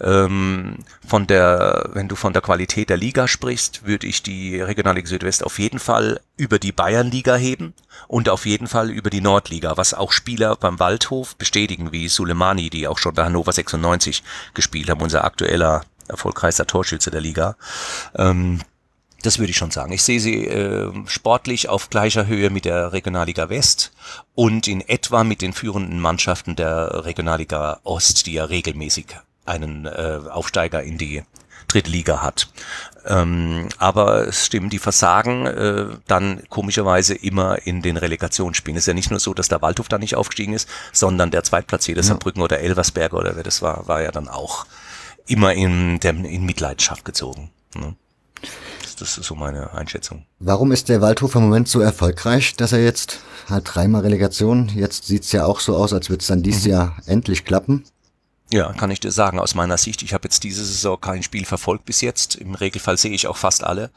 Ähm, von der, wenn du von der Qualität der Liga sprichst, würde ich die Regionalliga Südwest auf jeden Fall über die Bayernliga heben und auf jeden Fall über die Nordliga, was auch Spieler beim Waldhof bestätigen, wie Suleimani, die auch schon bei Hannover 96 gespielt haben, unser aktueller erfolgreichster Torschütze der Liga. Ähm, das würde ich schon sagen. Ich sehe sie äh, sportlich auf gleicher Höhe mit der Regionalliga West und in etwa mit den führenden Mannschaften der Regionalliga Ost, die ja regelmäßig einen äh, Aufsteiger in die dritte Liga hat. Ähm, aber es stimmt, die versagen äh, dann komischerweise immer in den Relegationsspielen. Es ist ja nicht nur so, dass der Waldhof da nicht aufgestiegen ist, sondern der Zweitplatzierte ja. Saarbrücken oder Elversberger oder wer das war, war ja dann auch immer in, der, in Mitleidenschaft gezogen. Ne? Das, das ist so meine Einschätzung. Warum ist der Waldhof im Moment so erfolgreich, dass er jetzt halt dreimal Relegation, jetzt sieht's ja auch so aus, als würde es dann dieses mhm. Jahr endlich klappen. Ja, kann ich dir sagen, aus meiner Sicht. Ich habe jetzt diese Saison kein Spiel verfolgt bis jetzt. Im Regelfall sehe ich auch fast alle.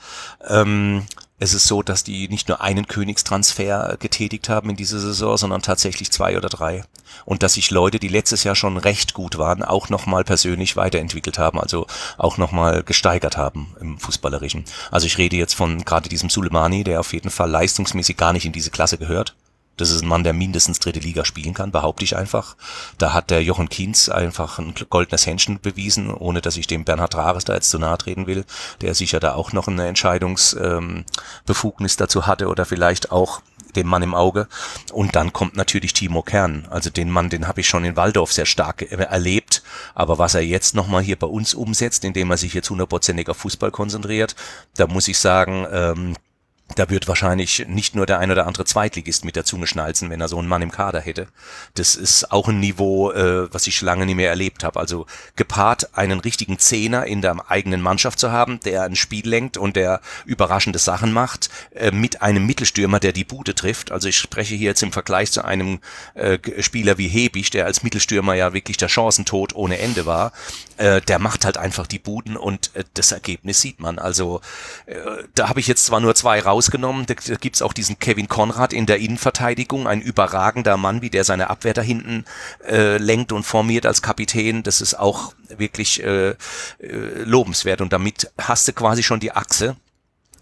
Ähm, es ist so, dass die nicht nur einen Königstransfer getätigt haben in dieser Saison, sondern tatsächlich zwei oder drei. Und dass sich Leute, die letztes Jahr schon recht gut waren, auch nochmal persönlich weiterentwickelt haben, also auch nochmal gesteigert haben im Fußballerischen. Also ich rede jetzt von gerade diesem Suleimani, der auf jeden Fall leistungsmäßig gar nicht in diese Klasse gehört. Das ist ein Mann, der mindestens dritte Liga spielen kann, behaupte ich einfach. Da hat der Jochen Kienz einfach ein goldenes Händchen bewiesen, ohne dass ich dem Bernhard Rares da jetzt zu nahe treten will, der sicher da auch noch eine Entscheidungsbefugnis ähm, dazu hatte oder vielleicht auch dem Mann im Auge. Und dann kommt natürlich Timo Kern. Also den Mann, den habe ich schon in Waldorf sehr stark erlebt. Aber was er jetzt nochmal hier bei uns umsetzt, indem er sich jetzt hundertprozentig auf Fußball konzentriert, da muss ich sagen, ähm, da wird wahrscheinlich nicht nur der ein oder andere Zweitligist mit der Zunge schnalzen, wenn er so einen Mann im Kader hätte. Das ist auch ein Niveau, äh, was ich lange nicht mehr erlebt habe. Also gepaart einen richtigen Zehner in der eigenen Mannschaft zu haben, der ein Spiel lenkt und der überraschende Sachen macht, äh, mit einem Mittelstürmer, der die Bude trifft. Also ich spreche hier jetzt im Vergleich zu einem äh, Spieler wie Hebig, der als Mittelstürmer ja wirklich der Chancentod ohne Ende war. Äh, der macht halt einfach die Buden und äh, das Ergebnis sieht man. Also äh, da habe ich jetzt zwar nur zwei raus rausgenommen. Da, da gibt es auch diesen Kevin Konrad in der Innenverteidigung, ein überragender Mann, wie der seine Abwehr da hinten äh, lenkt und formiert als Kapitän. Das ist auch wirklich äh, äh, lobenswert. Und damit hast du quasi schon die Achse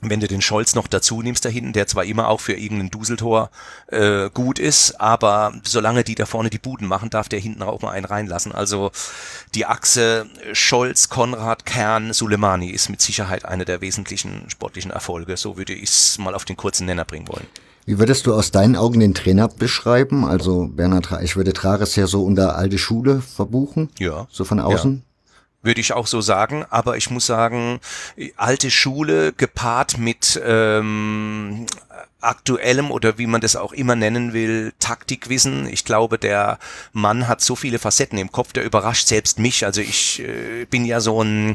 wenn du den Scholz noch dazu nimmst da hinten, der zwar immer auch für irgendein Duseltor äh, gut ist, aber solange die da vorne die Buden machen, darf der hinten auch mal einen reinlassen. Also die Achse Scholz, Konrad, Kern, Suleimani ist mit Sicherheit eine der wesentlichen sportlichen Erfolge. So würde ich es mal auf den kurzen Nenner bringen wollen. Wie würdest du aus deinen Augen den Trainer beschreiben? Also Bernhard, ich würde Trares ja so unter alte Schule verbuchen. Ja. So von außen. Ja würde ich auch so sagen. Aber ich muss sagen, alte Schule gepaart mit ähm, aktuellem oder wie man das auch immer nennen will, Taktikwissen. Ich glaube, der Mann hat so viele Facetten im Kopf, der überrascht selbst mich. Also ich äh, bin ja so ein,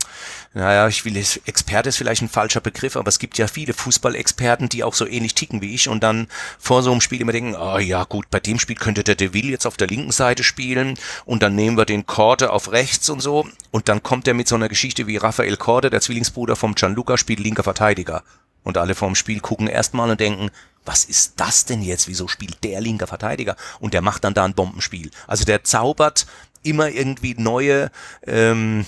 naja, ich will, Experte ist vielleicht ein falscher Begriff, aber es gibt ja viele Fußballexperten, die auch so ähnlich ticken wie ich und dann vor so einem Spiel immer denken, oh ja gut, bei dem Spiel könnte der Deville jetzt auf der linken Seite spielen und dann nehmen wir den Korte auf rechts und so und dann kommt er mit so einer Geschichte wie Raphael Korte, der Zwillingsbruder vom Gianluca, spielt linker Verteidiger. Und alle vorm Spiel gucken erstmal und denken, was ist das denn jetzt? Wieso spielt der linker Verteidiger? Und der macht dann da ein Bombenspiel. Also der zaubert immer irgendwie neue ähm,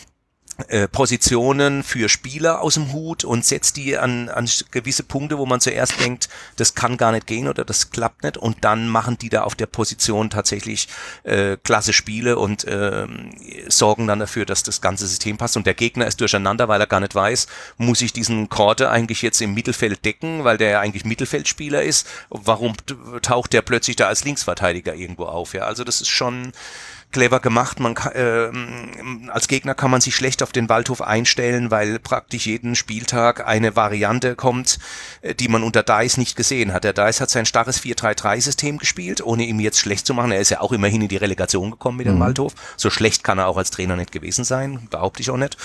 äh, Positionen für Spieler aus dem Hut und setzt die an, an gewisse Punkte, wo man zuerst denkt, das kann gar nicht gehen oder das klappt nicht. Und dann machen die da auf der Position tatsächlich äh, klasse Spiele und äh, sorgen dann dafür, dass das ganze System passt. Und der Gegner ist durcheinander, weil er gar nicht weiß, muss ich diesen Korte eigentlich jetzt im Mittelfeld decken, weil der ja eigentlich Mittelfeldspieler ist, warum taucht der plötzlich da als Linksverteidiger irgendwo auf, ja, also das ist schon clever gemacht. Man kann, äh, als Gegner kann man sich schlecht auf den Waldhof einstellen, weil praktisch jeden Spieltag eine Variante kommt, äh, die man unter Dice nicht gesehen hat. Der Dice hat sein starres 4-3-3-System gespielt, ohne ihm jetzt schlecht zu machen. Er ist ja auch immerhin in die Relegation gekommen mit dem mhm. Waldhof. So schlecht kann er auch als Trainer nicht gewesen sein, behaupte ich auch nicht.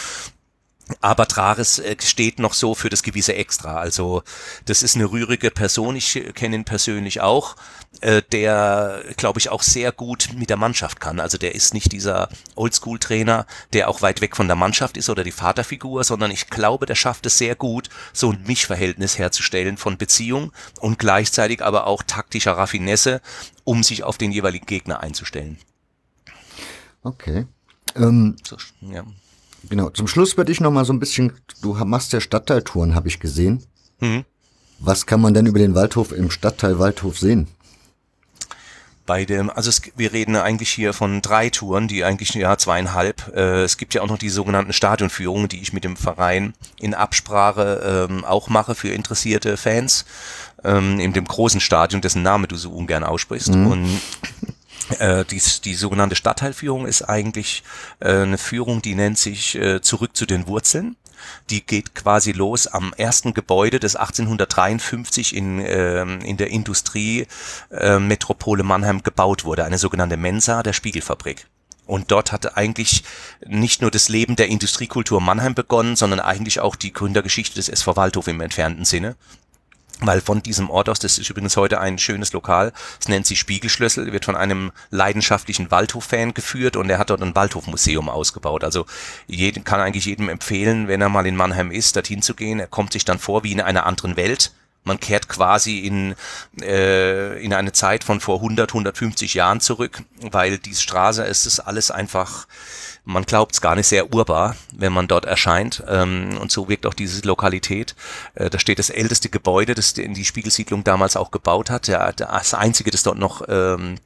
Aber Trares äh, steht noch so für das gewisse Extra. Also das ist eine rührige Person, ich kenne ihn persönlich auch, äh, der, glaube ich, auch sehr gut mit der Mannschaft kann. Also der ist nicht dieser Oldschool-Trainer, der auch weit weg von der Mannschaft ist oder die Vaterfigur, sondern ich glaube, der schafft es sehr gut, so ein Mischverhältnis herzustellen von Beziehung und gleichzeitig aber auch taktischer Raffinesse, um sich auf den jeweiligen Gegner einzustellen. Okay. Ähm, so, ja. Genau, zum Schluss würde ich noch mal so ein bisschen, du machst ja Stadtteiltouren, habe ich gesehen. Mhm. Was kann man denn über den Waldhof im Stadtteil Waldhof sehen? Bei dem, also es, wir reden eigentlich hier von drei Touren, die eigentlich ja zweieinhalb. Äh, es gibt ja auch noch die sogenannten Stadionführungen, die ich mit dem Verein in Absprache ähm, auch mache für interessierte Fans ähm, in dem großen Stadion, dessen Name du so ungern aussprichst. Mhm. Und äh, die, die sogenannte Stadtteilführung ist eigentlich äh, eine Führung, die nennt sich äh, Zurück zu den Wurzeln. Die geht quasi los am ersten Gebäude, das 1853 in, äh, in der Industriemetropole äh, Mannheim gebaut wurde, eine sogenannte Mensa der Spiegelfabrik. Und dort hatte eigentlich nicht nur das Leben der Industriekultur Mannheim begonnen, sondern eigentlich auch die Gründergeschichte des SV Waldhof im entfernten Sinne weil von diesem Ort aus, das ist übrigens heute ein schönes Lokal, es nennt sich Spiegelschlüssel, wird von einem leidenschaftlichen Waldhof-Fan geführt und er hat dort ein Waldhof-Museum ausgebaut. Also jeden, kann eigentlich jedem empfehlen, wenn er mal in Mannheim ist, dorthin zu gehen. Er kommt sich dann vor wie in einer anderen Welt. Man kehrt quasi in, äh, in eine Zeit von vor 100, 150 Jahren zurück, weil die Straße, es ist alles einfach man glaubt es gar nicht sehr urbar, wenn man dort erscheint. Ähm, und so wirkt auch diese Lokalität. Äh, da steht das älteste Gebäude, das in die Spiegelsiedlung damals auch gebaut hat. Der, das einzige, das dort noch ähm,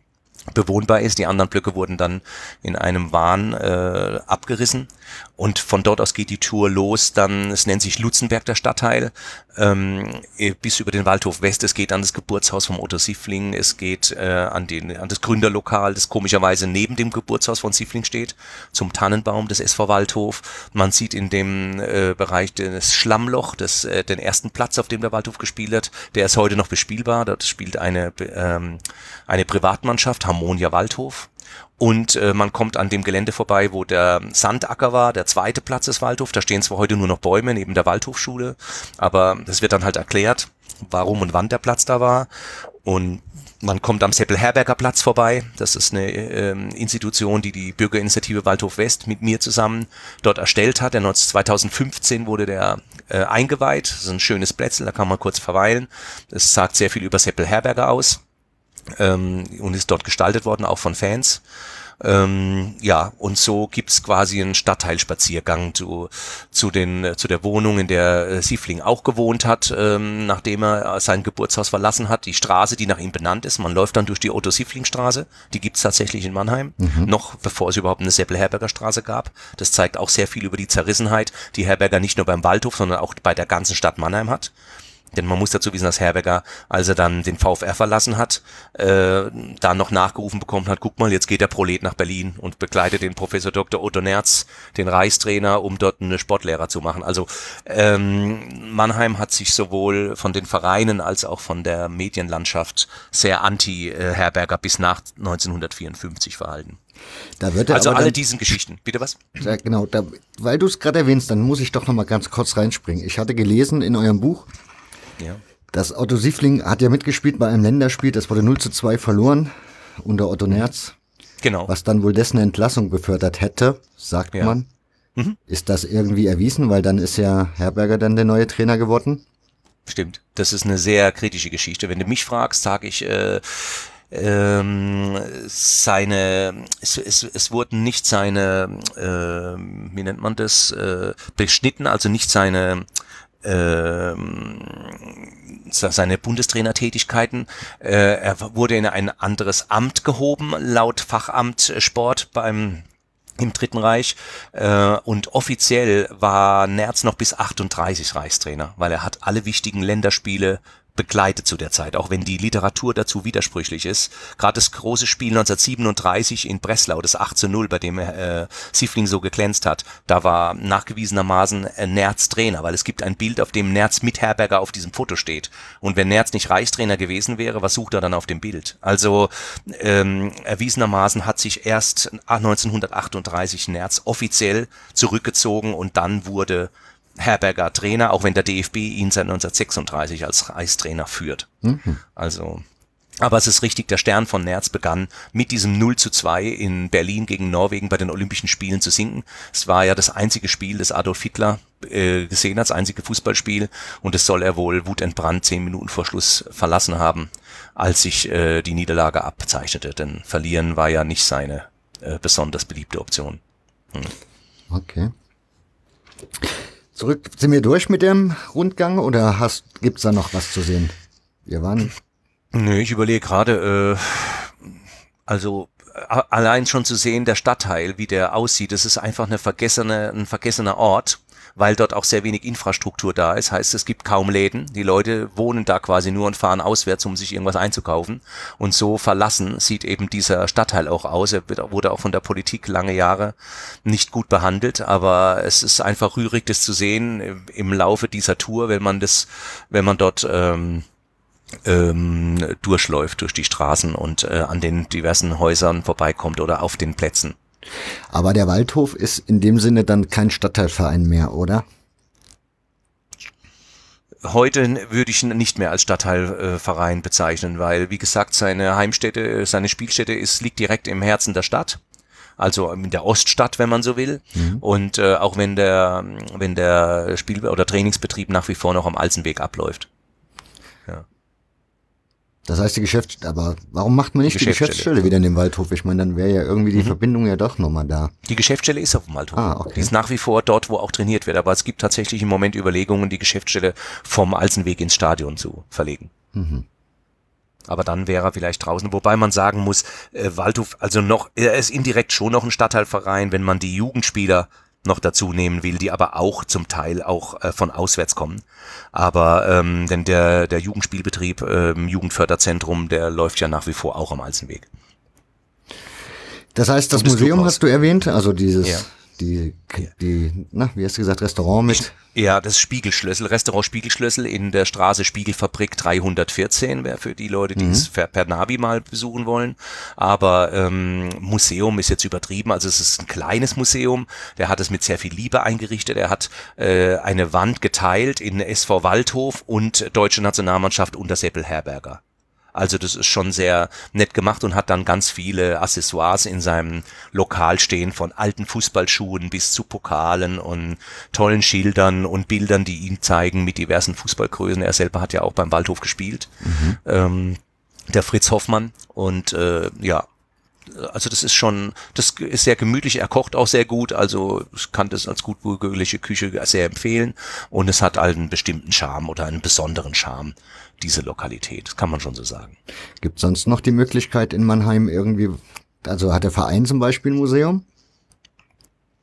bewohnbar ist. Die anderen Blöcke wurden dann in einem Wahn äh, abgerissen. Und von dort aus geht die Tour los. Dann, es nennt sich Lutzenberg der Stadtteil, ähm, äh, bis über den Waldhof West. Es geht an das Geburtshaus vom Otto Siffling. Es geht äh, an, den, an das Gründerlokal, das komischerweise neben dem Geburtshaus von Siffling steht, zum Tannenbaum des SV Waldhof. Man sieht in dem äh, Bereich das Schlammloch, das, äh, den ersten Platz, auf dem der Waldhof gespielt hat. Der ist heute noch bespielbar. Dort spielt eine, ähm, eine Privatmannschaft, Harmonia Waldhof. Und äh, man kommt an dem Gelände vorbei, wo der Sandacker war, der zweite Platz des Waldhof. Da stehen zwar heute nur noch Bäume neben der Waldhofschule, aber das wird dann halt erklärt, warum und wann der Platz da war. Und man kommt am Seppel-Herberger Platz vorbei. Das ist eine ähm, Institution, die die Bürgerinitiative Waldhof West mit mir zusammen dort erstellt hat. Der 2015 wurde der äh, eingeweiht. Das ist ein schönes Plätzchen, da kann man kurz verweilen. Das sagt sehr viel über Seppel-Herberger aus ähm, und ist dort gestaltet worden, auch von Fans. Ähm, ja, und so gibt's quasi einen Stadtteilspaziergang zu, zu, den, äh, zu der Wohnung, in der äh, Siefling auch gewohnt hat, ähm, nachdem er sein Geburtshaus verlassen hat. Die Straße, die nach ihm benannt ist. Man läuft dann durch die Otto-Siefling-Straße. Die gibt's tatsächlich in Mannheim. Mhm. Noch bevor es überhaupt eine Seppel-Herberger Straße gab. Das zeigt auch sehr viel über die Zerrissenheit, die Herberger nicht nur beim Waldhof, sondern auch bei der ganzen Stadt Mannheim hat. Denn man muss dazu wissen, dass Herberger, als er dann den VfR verlassen hat, äh, da noch nachgerufen bekommen hat, guck mal, jetzt geht der Prolet nach Berlin und begleitet den Professor Dr. Otto Nerz, den Reichstrainer, um dort eine Sportlehrer zu machen. Also ähm, Mannheim hat sich sowohl von den Vereinen als auch von der Medienlandschaft sehr anti-Herberger bis nach 1954 verhalten. Da er also alle dann- diesen Geschichten. Bitte was? Ja, genau, da, weil du es gerade erwähnst, dann muss ich doch noch mal ganz kurz reinspringen. Ich hatte gelesen in eurem Buch, Ja. dass Otto Siefling hat ja mitgespielt bei einem Länderspiel, das wurde 0 zu 2 verloren unter Otto Nerz, Genau. was dann wohl dessen Entlassung befördert hätte, sagt Ja. man. Mhm. Ist das irgendwie erwiesen, weil dann ist ja Herberger dann der neue Trainer geworden? Stimmt. Das ist eine sehr kritische Geschichte. Wenn du mich fragst, sage ich, äh, ähm, seine, es, es, es wurden nicht seine, äh, wie nennt man das, äh, beschnitten, also nicht seine, se- seine Bundestrainertätigkeiten. Äh, er wurde in ein anderes Amt gehoben, laut Fachamt äh, Sport beim im Dritten Reich äh, und offiziell war Nerz noch bis 38 Reichstrainer, weil er hat alle wichtigen Länderspiele begleitet zu der Zeit, auch wenn die Literatur dazu widersprüchlich ist. Gerade das große Spiel 1937 in Breslau, das 8 zu 0, bei dem äh, Siefling so geglänzt hat, da war nachgewiesenermaßen äh, Nerz Trainer, weil es gibt ein Bild, auf dem Nerz mit Herberger auf diesem Foto steht. Und wenn Nerz nicht Reichstrainer gewesen wäre, was sucht er dann auf dem Bild? Also ähm, erwiesenermaßen hat sich erst 1938 Nerz offiziell zurückgezogen und dann wurde Herberger Trainer, auch wenn der DFB ihn seit 1936 als Reichstrainer führt. Also, aber es ist richtig, der Stern von Nerz begann mit diesem 0 zu 2 in Berlin gegen Norwegen bei den Olympischen Spielen zu sinken. Es war ja das einzige Spiel, das Adolf Hitler äh, gesehen hat, das einzige Fußballspiel und es soll er wohl wutentbrannt zehn Minuten vor Schluss verlassen haben, als sich äh, die Niederlage abzeichnete. Denn verlieren war ja nicht seine äh, besonders beliebte Option. Okay. Zurück, sind wir durch mit dem Rundgang oder hast, gibt's da noch was zu sehen? Wir waren, Nö, ich überlege gerade, äh, also a- allein schon zu sehen, der Stadtteil, wie der aussieht, das ist einfach eine vergessene, ein vergessener Ort, weil dort auch sehr wenig Infrastruktur da ist. Heißt, es gibt kaum Läden. Die Leute wohnen da quasi nur und fahren auswärts, um sich irgendwas einzukaufen. Und so verlassen sieht eben dieser Stadtteil auch aus. Er wurde auch von der Politik lange Jahre nicht gut behandelt, aber es ist einfach rührig, das zu sehen im Laufe dieser Tour, wenn man das, wenn man dort ähm, ähm, durchläuft durch die Straßen und äh, an den diversen Häusern vorbeikommt oder auf den Plätzen. Aber der Waldhof ist in dem Sinne dann kein Stadtteilverein mehr, oder? Heute würde ich ihn nicht mehr als Stadtteilverein bezeichnen, weil, wie gesagt, seine Heimstätte, seine Spielstätte ist, liegt direkt im Herzen der Stadt. Also in der Oststadt, wenn man so will. Und äh, auch wenn der, wenn der Spiel- oder Trainingsbetrieb nach wie vor noch am Alsenweg abläuft. Das heißt, die Geschäfts aber warum macht man nicht die, Geschäftsstelle. Geschäftsstelle wieder in dem Waldhof? Ich meine, dann wäre ja irgendwie die Verbindung ja doch nochmal da. Die Geschäftsstelle ist auf dem Waldhof. Ah, okay. Die ist nach wie vor dort, wo auch trainiert wird. Aber es gibt tatsächlich im Moment Überlegungen, die Geschäftsstelle vom Alsenweg ins Stadion zu verlegen. Mhm. Aber dann wäre er vielleicht draußen. Wobei man sagen muss, äh, Waldhof, also noch, er ist indirekt schon noch ein Stadtteilverein, wenn man die Jugendspieler noch dazu nehmen will, die aber auch zum Teil auch äh, von auswärts kommen. Aber ähm, denn der, der Jugendspielbetrieb, ähm, Jugendförderzentrum, der läuft ja nach wie vor auch am Alsenweg. Das heißt, das Museum Clubhaus. hast du erwähnt, also dieses, Ja. Die, die, na, wie hast du gesagt, Restaurant mit. Ja, das Spiegelschlüssel, Restaurant Spiegelschlüssel in der Straße Spiegelfabrik 314, wäre für die Leute, die es per, per Navi mal besuchen wollen. Aber ähm, Museum ist jetzt übertrieben, also es ist ein kleines Museum, der hat es mit sehr viel Liebe eingerichtet, er hat äh, eine Wand geteilt in SV Waldhof und Deutsche Nationalmannschaft unter Seppel Herberger. Also das ist schon sehr nett gemacht und hat dann ganz viele Accessoires in seinem Lokal stehen, von alten Fußballschuhen bis zu Pokalen und tollen Schildern und Bildern, die ihn zeigen mit diversen Fußballgrößen. Er selber hat ja auch beim Waldhof gespielt, ähm, der Fritz Hoffmann. Und äh, ja, also das ist schon, das ist sehr gemütlich. Er kocht auch sehr gut, also ich kann das als gutbürgerliche Küche sehr empfehlen. Und es hat halt einen bestimmten Charme oder einen besonderen Charme, diese Lokalität. Das kann man schon so sagen. Gibt sonst noch die Möglichkeit in Mannheim irgendwie, also hat der Verein zum Beispiel ein Museum?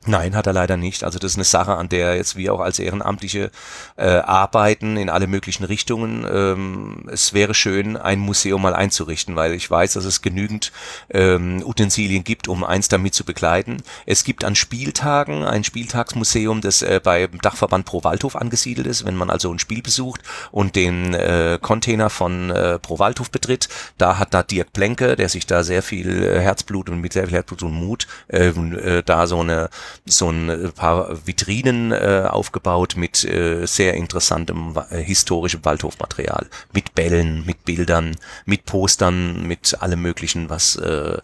Nein, hat er leider nicht. Also das ist eine Sache, an der jetzt wir auch als Ehrenamtliche äh, arbeiten in alle möglichen Richtungen. Ähm, es wäre schön, ein Museum mal einzurichten, weil ich weiß, dass es genügend ähm, Utensilien gibt, um eins damit zu begleiten. Es gibt an Spieltagen ein Spieltagsmuseum, das äh, beim Dachverband Pro Waldhof angesiedelt ist. Wenn man also ein Spiel besucht und den äh, Container von äh, Pro Waldhof betritt, da hat da Dirk Plenke, der sich da sehr viel äh, Herzblut und mit sehr viel Herzblut und Mut äh, äh, da so eine so ein äh, paar Vitrinen äh, aufgebaut mit äh, sehr interessantem äh, historischem Waldhofmaterial, mit Bällen, mit Bildern, mit Postern, mit allem möglichen, was äh,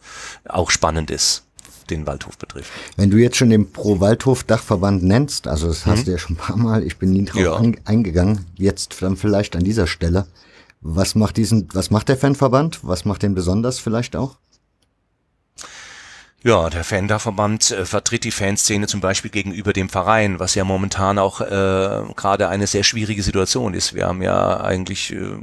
auch spannend ist den Waldhof betrifft. Wenn du jetzt schon den Pro-Waldhof-Dachverband nennst, also das hast mhm. du ja schon ein paar Mal, ich bin nie drauf ja. eingegangen, jetzt dann vielleicht an dieser Stelle. Was macht diesen, was macht der Fanverband? Was macht den besonders vielleicht auch? Ja, der Fan-Verband äh, vertritt die Fanszene zum Beispiel gegenüber dem Verein, was ja momentan auch äh, gerade eine sehr schwierige Situation ist. Wir haben ja eigentlich, äh,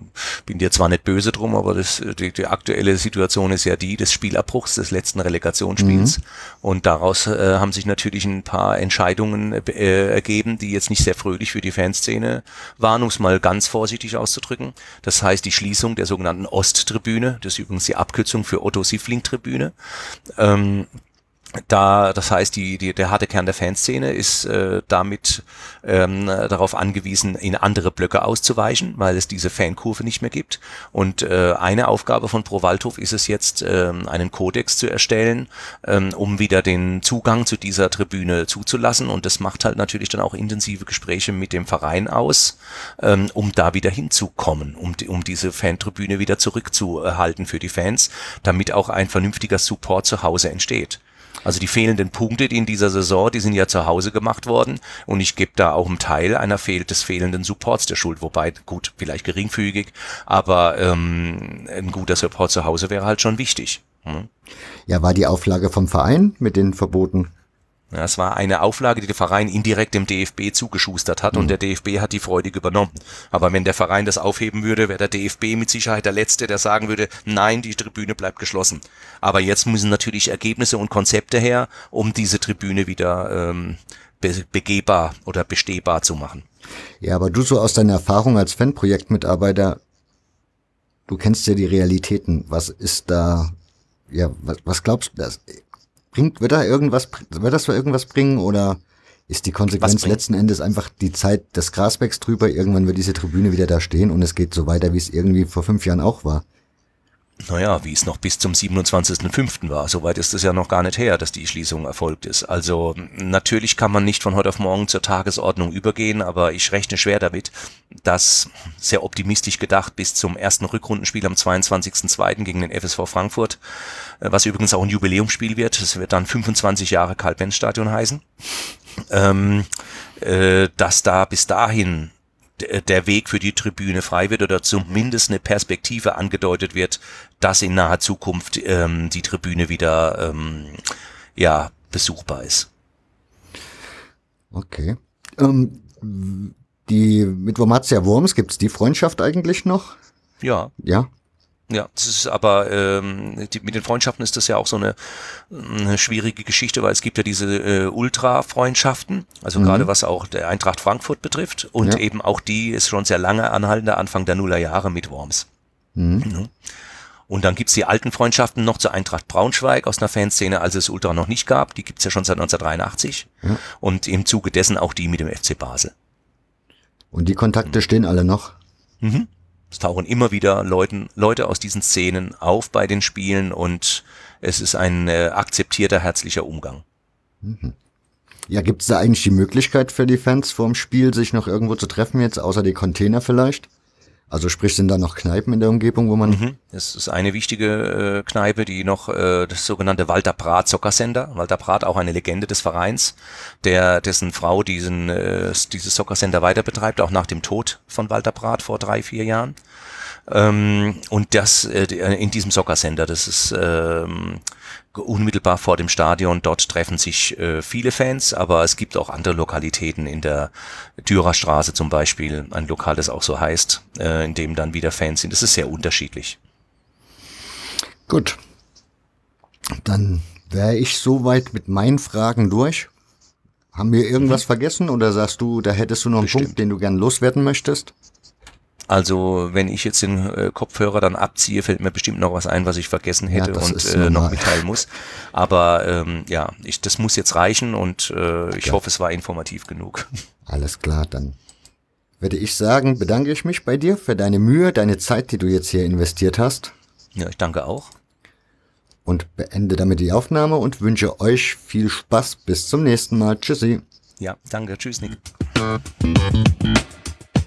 bin dir zwar nicht böse drum, aber das, die, die aktuelle Situation ist ja die des Spielabbruchs des letzten Relegationsspiels. Mhm. Und daraus äh, haben sich natürlich ein paar Entscheidungen äh, ergeben, die jetzt nicht sehr fröhlich für die Fanszene waren, um es mal ganz vorsichtig auszudrücken. Das heißt die Schließung der sogenannten Osttribüne, das ist übrigens die Abkürzung für Otto-Siffling-Tribüne. Ähm, da, das heißt, die, die, der harte Kern der Fanszene ist äh, damit ähm, darauf angewiesen, in andere Blöcke auszuweichen, weil es diese Fankurve nicht mehr gibt. Und äh, eine Aufgabe von Pro Waldhof ist es jetzt, ähm, einen Kodex zu erstellen, ähm, um wieder den Zugang zu dieser Tribüne zuzulassen. Und das macht halt natürlich dann auch intensive Gespräche mit dem Verein aus, ähm, um da wieder hinzukommen, um, um diese Fantribüne wieder zurückzuhalten für die Fans, damit auch ein vernünftiger Support zu Hause entsteht. Also die fehlenden Punkte in dieser Saison, die sind ja zu Hause gemacht worden und ich gebe da auch einen Teil einer fehl des fehlenden Supports der Schuld, wobei gut, vielleicht geringfügig, aber ähm, ein guter Support zu Hause wäre halt schon wichtig. Hm? Ja, war die Auflage vom Verein mit den Verboten es war eine Auflage, die der Verein indirekt dem DFB zugeschustert hat mhm. und der DFB hat die freudig übernommen. Aber wenn der Verein das aufheben würde, wäre der DFB mit Sicherheit der Letzte, der sagen würde, nein, die Tribüne bleibt geschlossen. Aber jetzt müssen natürlich Ergebnisse und Konzepte her, um diese Tribüne wieder ähm, be begehbar oder bestehbar zu machen. Ja, aber du so aus deiner Erfahrung als Fanprojektmitarbeiter, du kennst ja die Realitäten. Was ist da, ja, was, was glaubst du? Das, Bringt, wird da irgendwas, wird das für irgendwas bringen oder ist die Konsequenz letzten Endes einfach die Zeit des Grasbecks drüber? Irgendwann wird diese Tribüne wieder da stehen und es geht so weiter, wie es irgendwie vor fünf Jahren auch war. Naja, wie es noch bis zum 27.05. war. Soweit ist es ja noch gar nicht her, dass die Schließung erfolgt ist. Also natürlich kann man nicht von heute auf morgen zur Tagesordnung übergehen, aber ich rechne schwer damit, dass sehr optimistisch gedacht bis zum ersten Rückrundenspiel am 22.02. gegen den FSV Frankfurt, was übrigens auch ein Jubiläumsspiel wird, das wird dann 25 Jahre Karl-Benz-Stadion heißen, ähm, äh, dass da bis dahin der Weg für die Tribüne frei wird oder zumindest eine Perspektive angedeutet wird, dass in naher Zukunft ähm, die Tribüne wieder ähm, ja besuchbar ist. Okay. Ähm, die mit Wormatia Worms gibt's die Freundschaft eigentlich noch? Ja. Ja. Ja, das ist aber ähm, die, mit den Freundschaften ist das ja auch so eine, eine schwierige Geschichte, weil es gibt ja diese äh, Ultra-Freundschaften, also mhm. gerade was auch der Eintracht Frankfurt betrifft und ja. eben auch die ist schon sehr lange anhaltender Anfang der Nullerjahre mit Worms. Mhm. Mhm. Und dann gibt's die alten Freundschaften noch zur Eintracht Braunschweig aus einer Fanszene, als es Ultra noch nicht gab. Die gibt's ja schon seit 1983. Ja. Und im Zuge dessen auch die mit dem FC Basel. Und die Kontakte stehen alle noch? Mhm. Es tauchen immer wieder Leuten, Leute aus diesen Szenen auf bei den Spielen und es ist ein äh, akzeptierter, herzlicher Umgang. Mhm. Ja, gibt es da eigentlich die Möglichkeit für die Fans vorm Spiel, sich noch irgendwo zu treffen jetzt, außer die Container vielleicht? Also sprich, sind da noch Kneipen in der Umgebung, wo man. Mhm. Das ist eine wichtige äh, Kneipe, die noch äh, das sogenannte Walter Brat Soccer Walter Brat, auch eine Legende des Vereins, der dessen Frau diesen äh, dieses Soccer weiter betreibt, auch nach dem Tod von Walter Brat vor drei, vier Jahren. Ähm, und das äh, in diesem Soccer das ist ähm, unmittelbar vor dem Stadion. Dort treffen sich äh, viele Fans, aber es gibt auch andere Lokalitäten in der Dürerstraße zum Beispiel, ein Lokal, das auch so heißt, äh, in dem dann wieder Fans sind. Es ist sehr unterschiedlich. Gut. Dann wäre ich soweit mit meinen Fragen durch. Haben wir irgendwas mhm. vergessen oder sagst du, da hättest du noch einen Bestimmt. Punkt, den du gern loswerden möchtest? Also wenn ich jetzt den äh, Kopfhörer dann abziehe, fällt mir bestimmt noch was ein, was ich vergessen hätte ja, und äh, noch mitteilen muss. Aber ähm, ja, ich, das muss jetzt reichen und äh, ich ja. hoffe, es war informativ genug. Alles klar, dann würde ich sagen, bedanke ich mich bei dir für deine Mühe, deine Zeit, die du jetzt hier investiert hast. Ja, ich danke auch. Und beende damit die Aufnahme und wünsche euch viel Spaß. Bis zum nächsten Mal. Tschüssi. Ja, danke. Tschüss, Nick.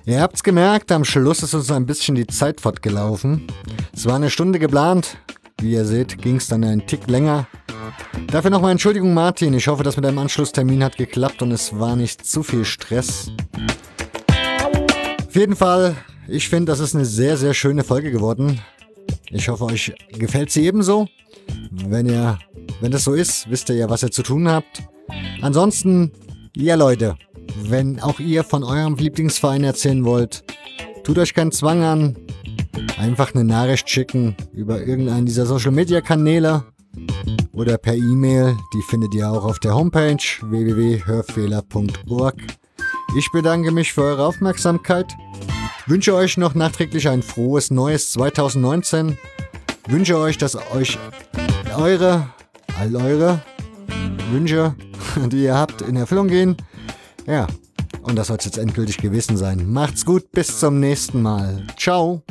Ihr habt's gemerkt, am Schluss ist uns ein bisschen die Zeit fortgelaufen. Es war eine Stunde geplant. Wie ihr seht, ging's dann einen Tick länger. Dafür nochmal Entschuldigung, Martin. Ich hoffe, das mit deinem Anschlusstermin hat geklappt und es war nicht zu viel Stress. Auf jeden Fall, ich finde, das ist eine sehr, sehr schöne Folge geworden. Ich hoffe, euch gefällt sie ebenso. Wenn ihr, wenn das so ist, wisst ihr ja, was ihr zu tun habt. Ansonsten, ja Leute, wenn auch ihr von eurem Lieblingsverein erzählen wollt, tut euch keinen Zwang an. Einfach eine Nachricht schicken über irgendeinen dieser Social Media Kanäle oder per E-Mail. Die findet ihr auch auf der Homepage www.hörfehler.org. Ich bedanke mich für eure Aufmerksamkeit. Wünsche euch noch nachträglich ein frohes neues 2019. Wünsche euch, dass euch eure, all eure Wünsche, die ihr habt, in Erfüllung gehen. Ja, und das soll es jetzt endgültig gewesen sein. Macht's gut, bis zum nächsten Mal. Ciao.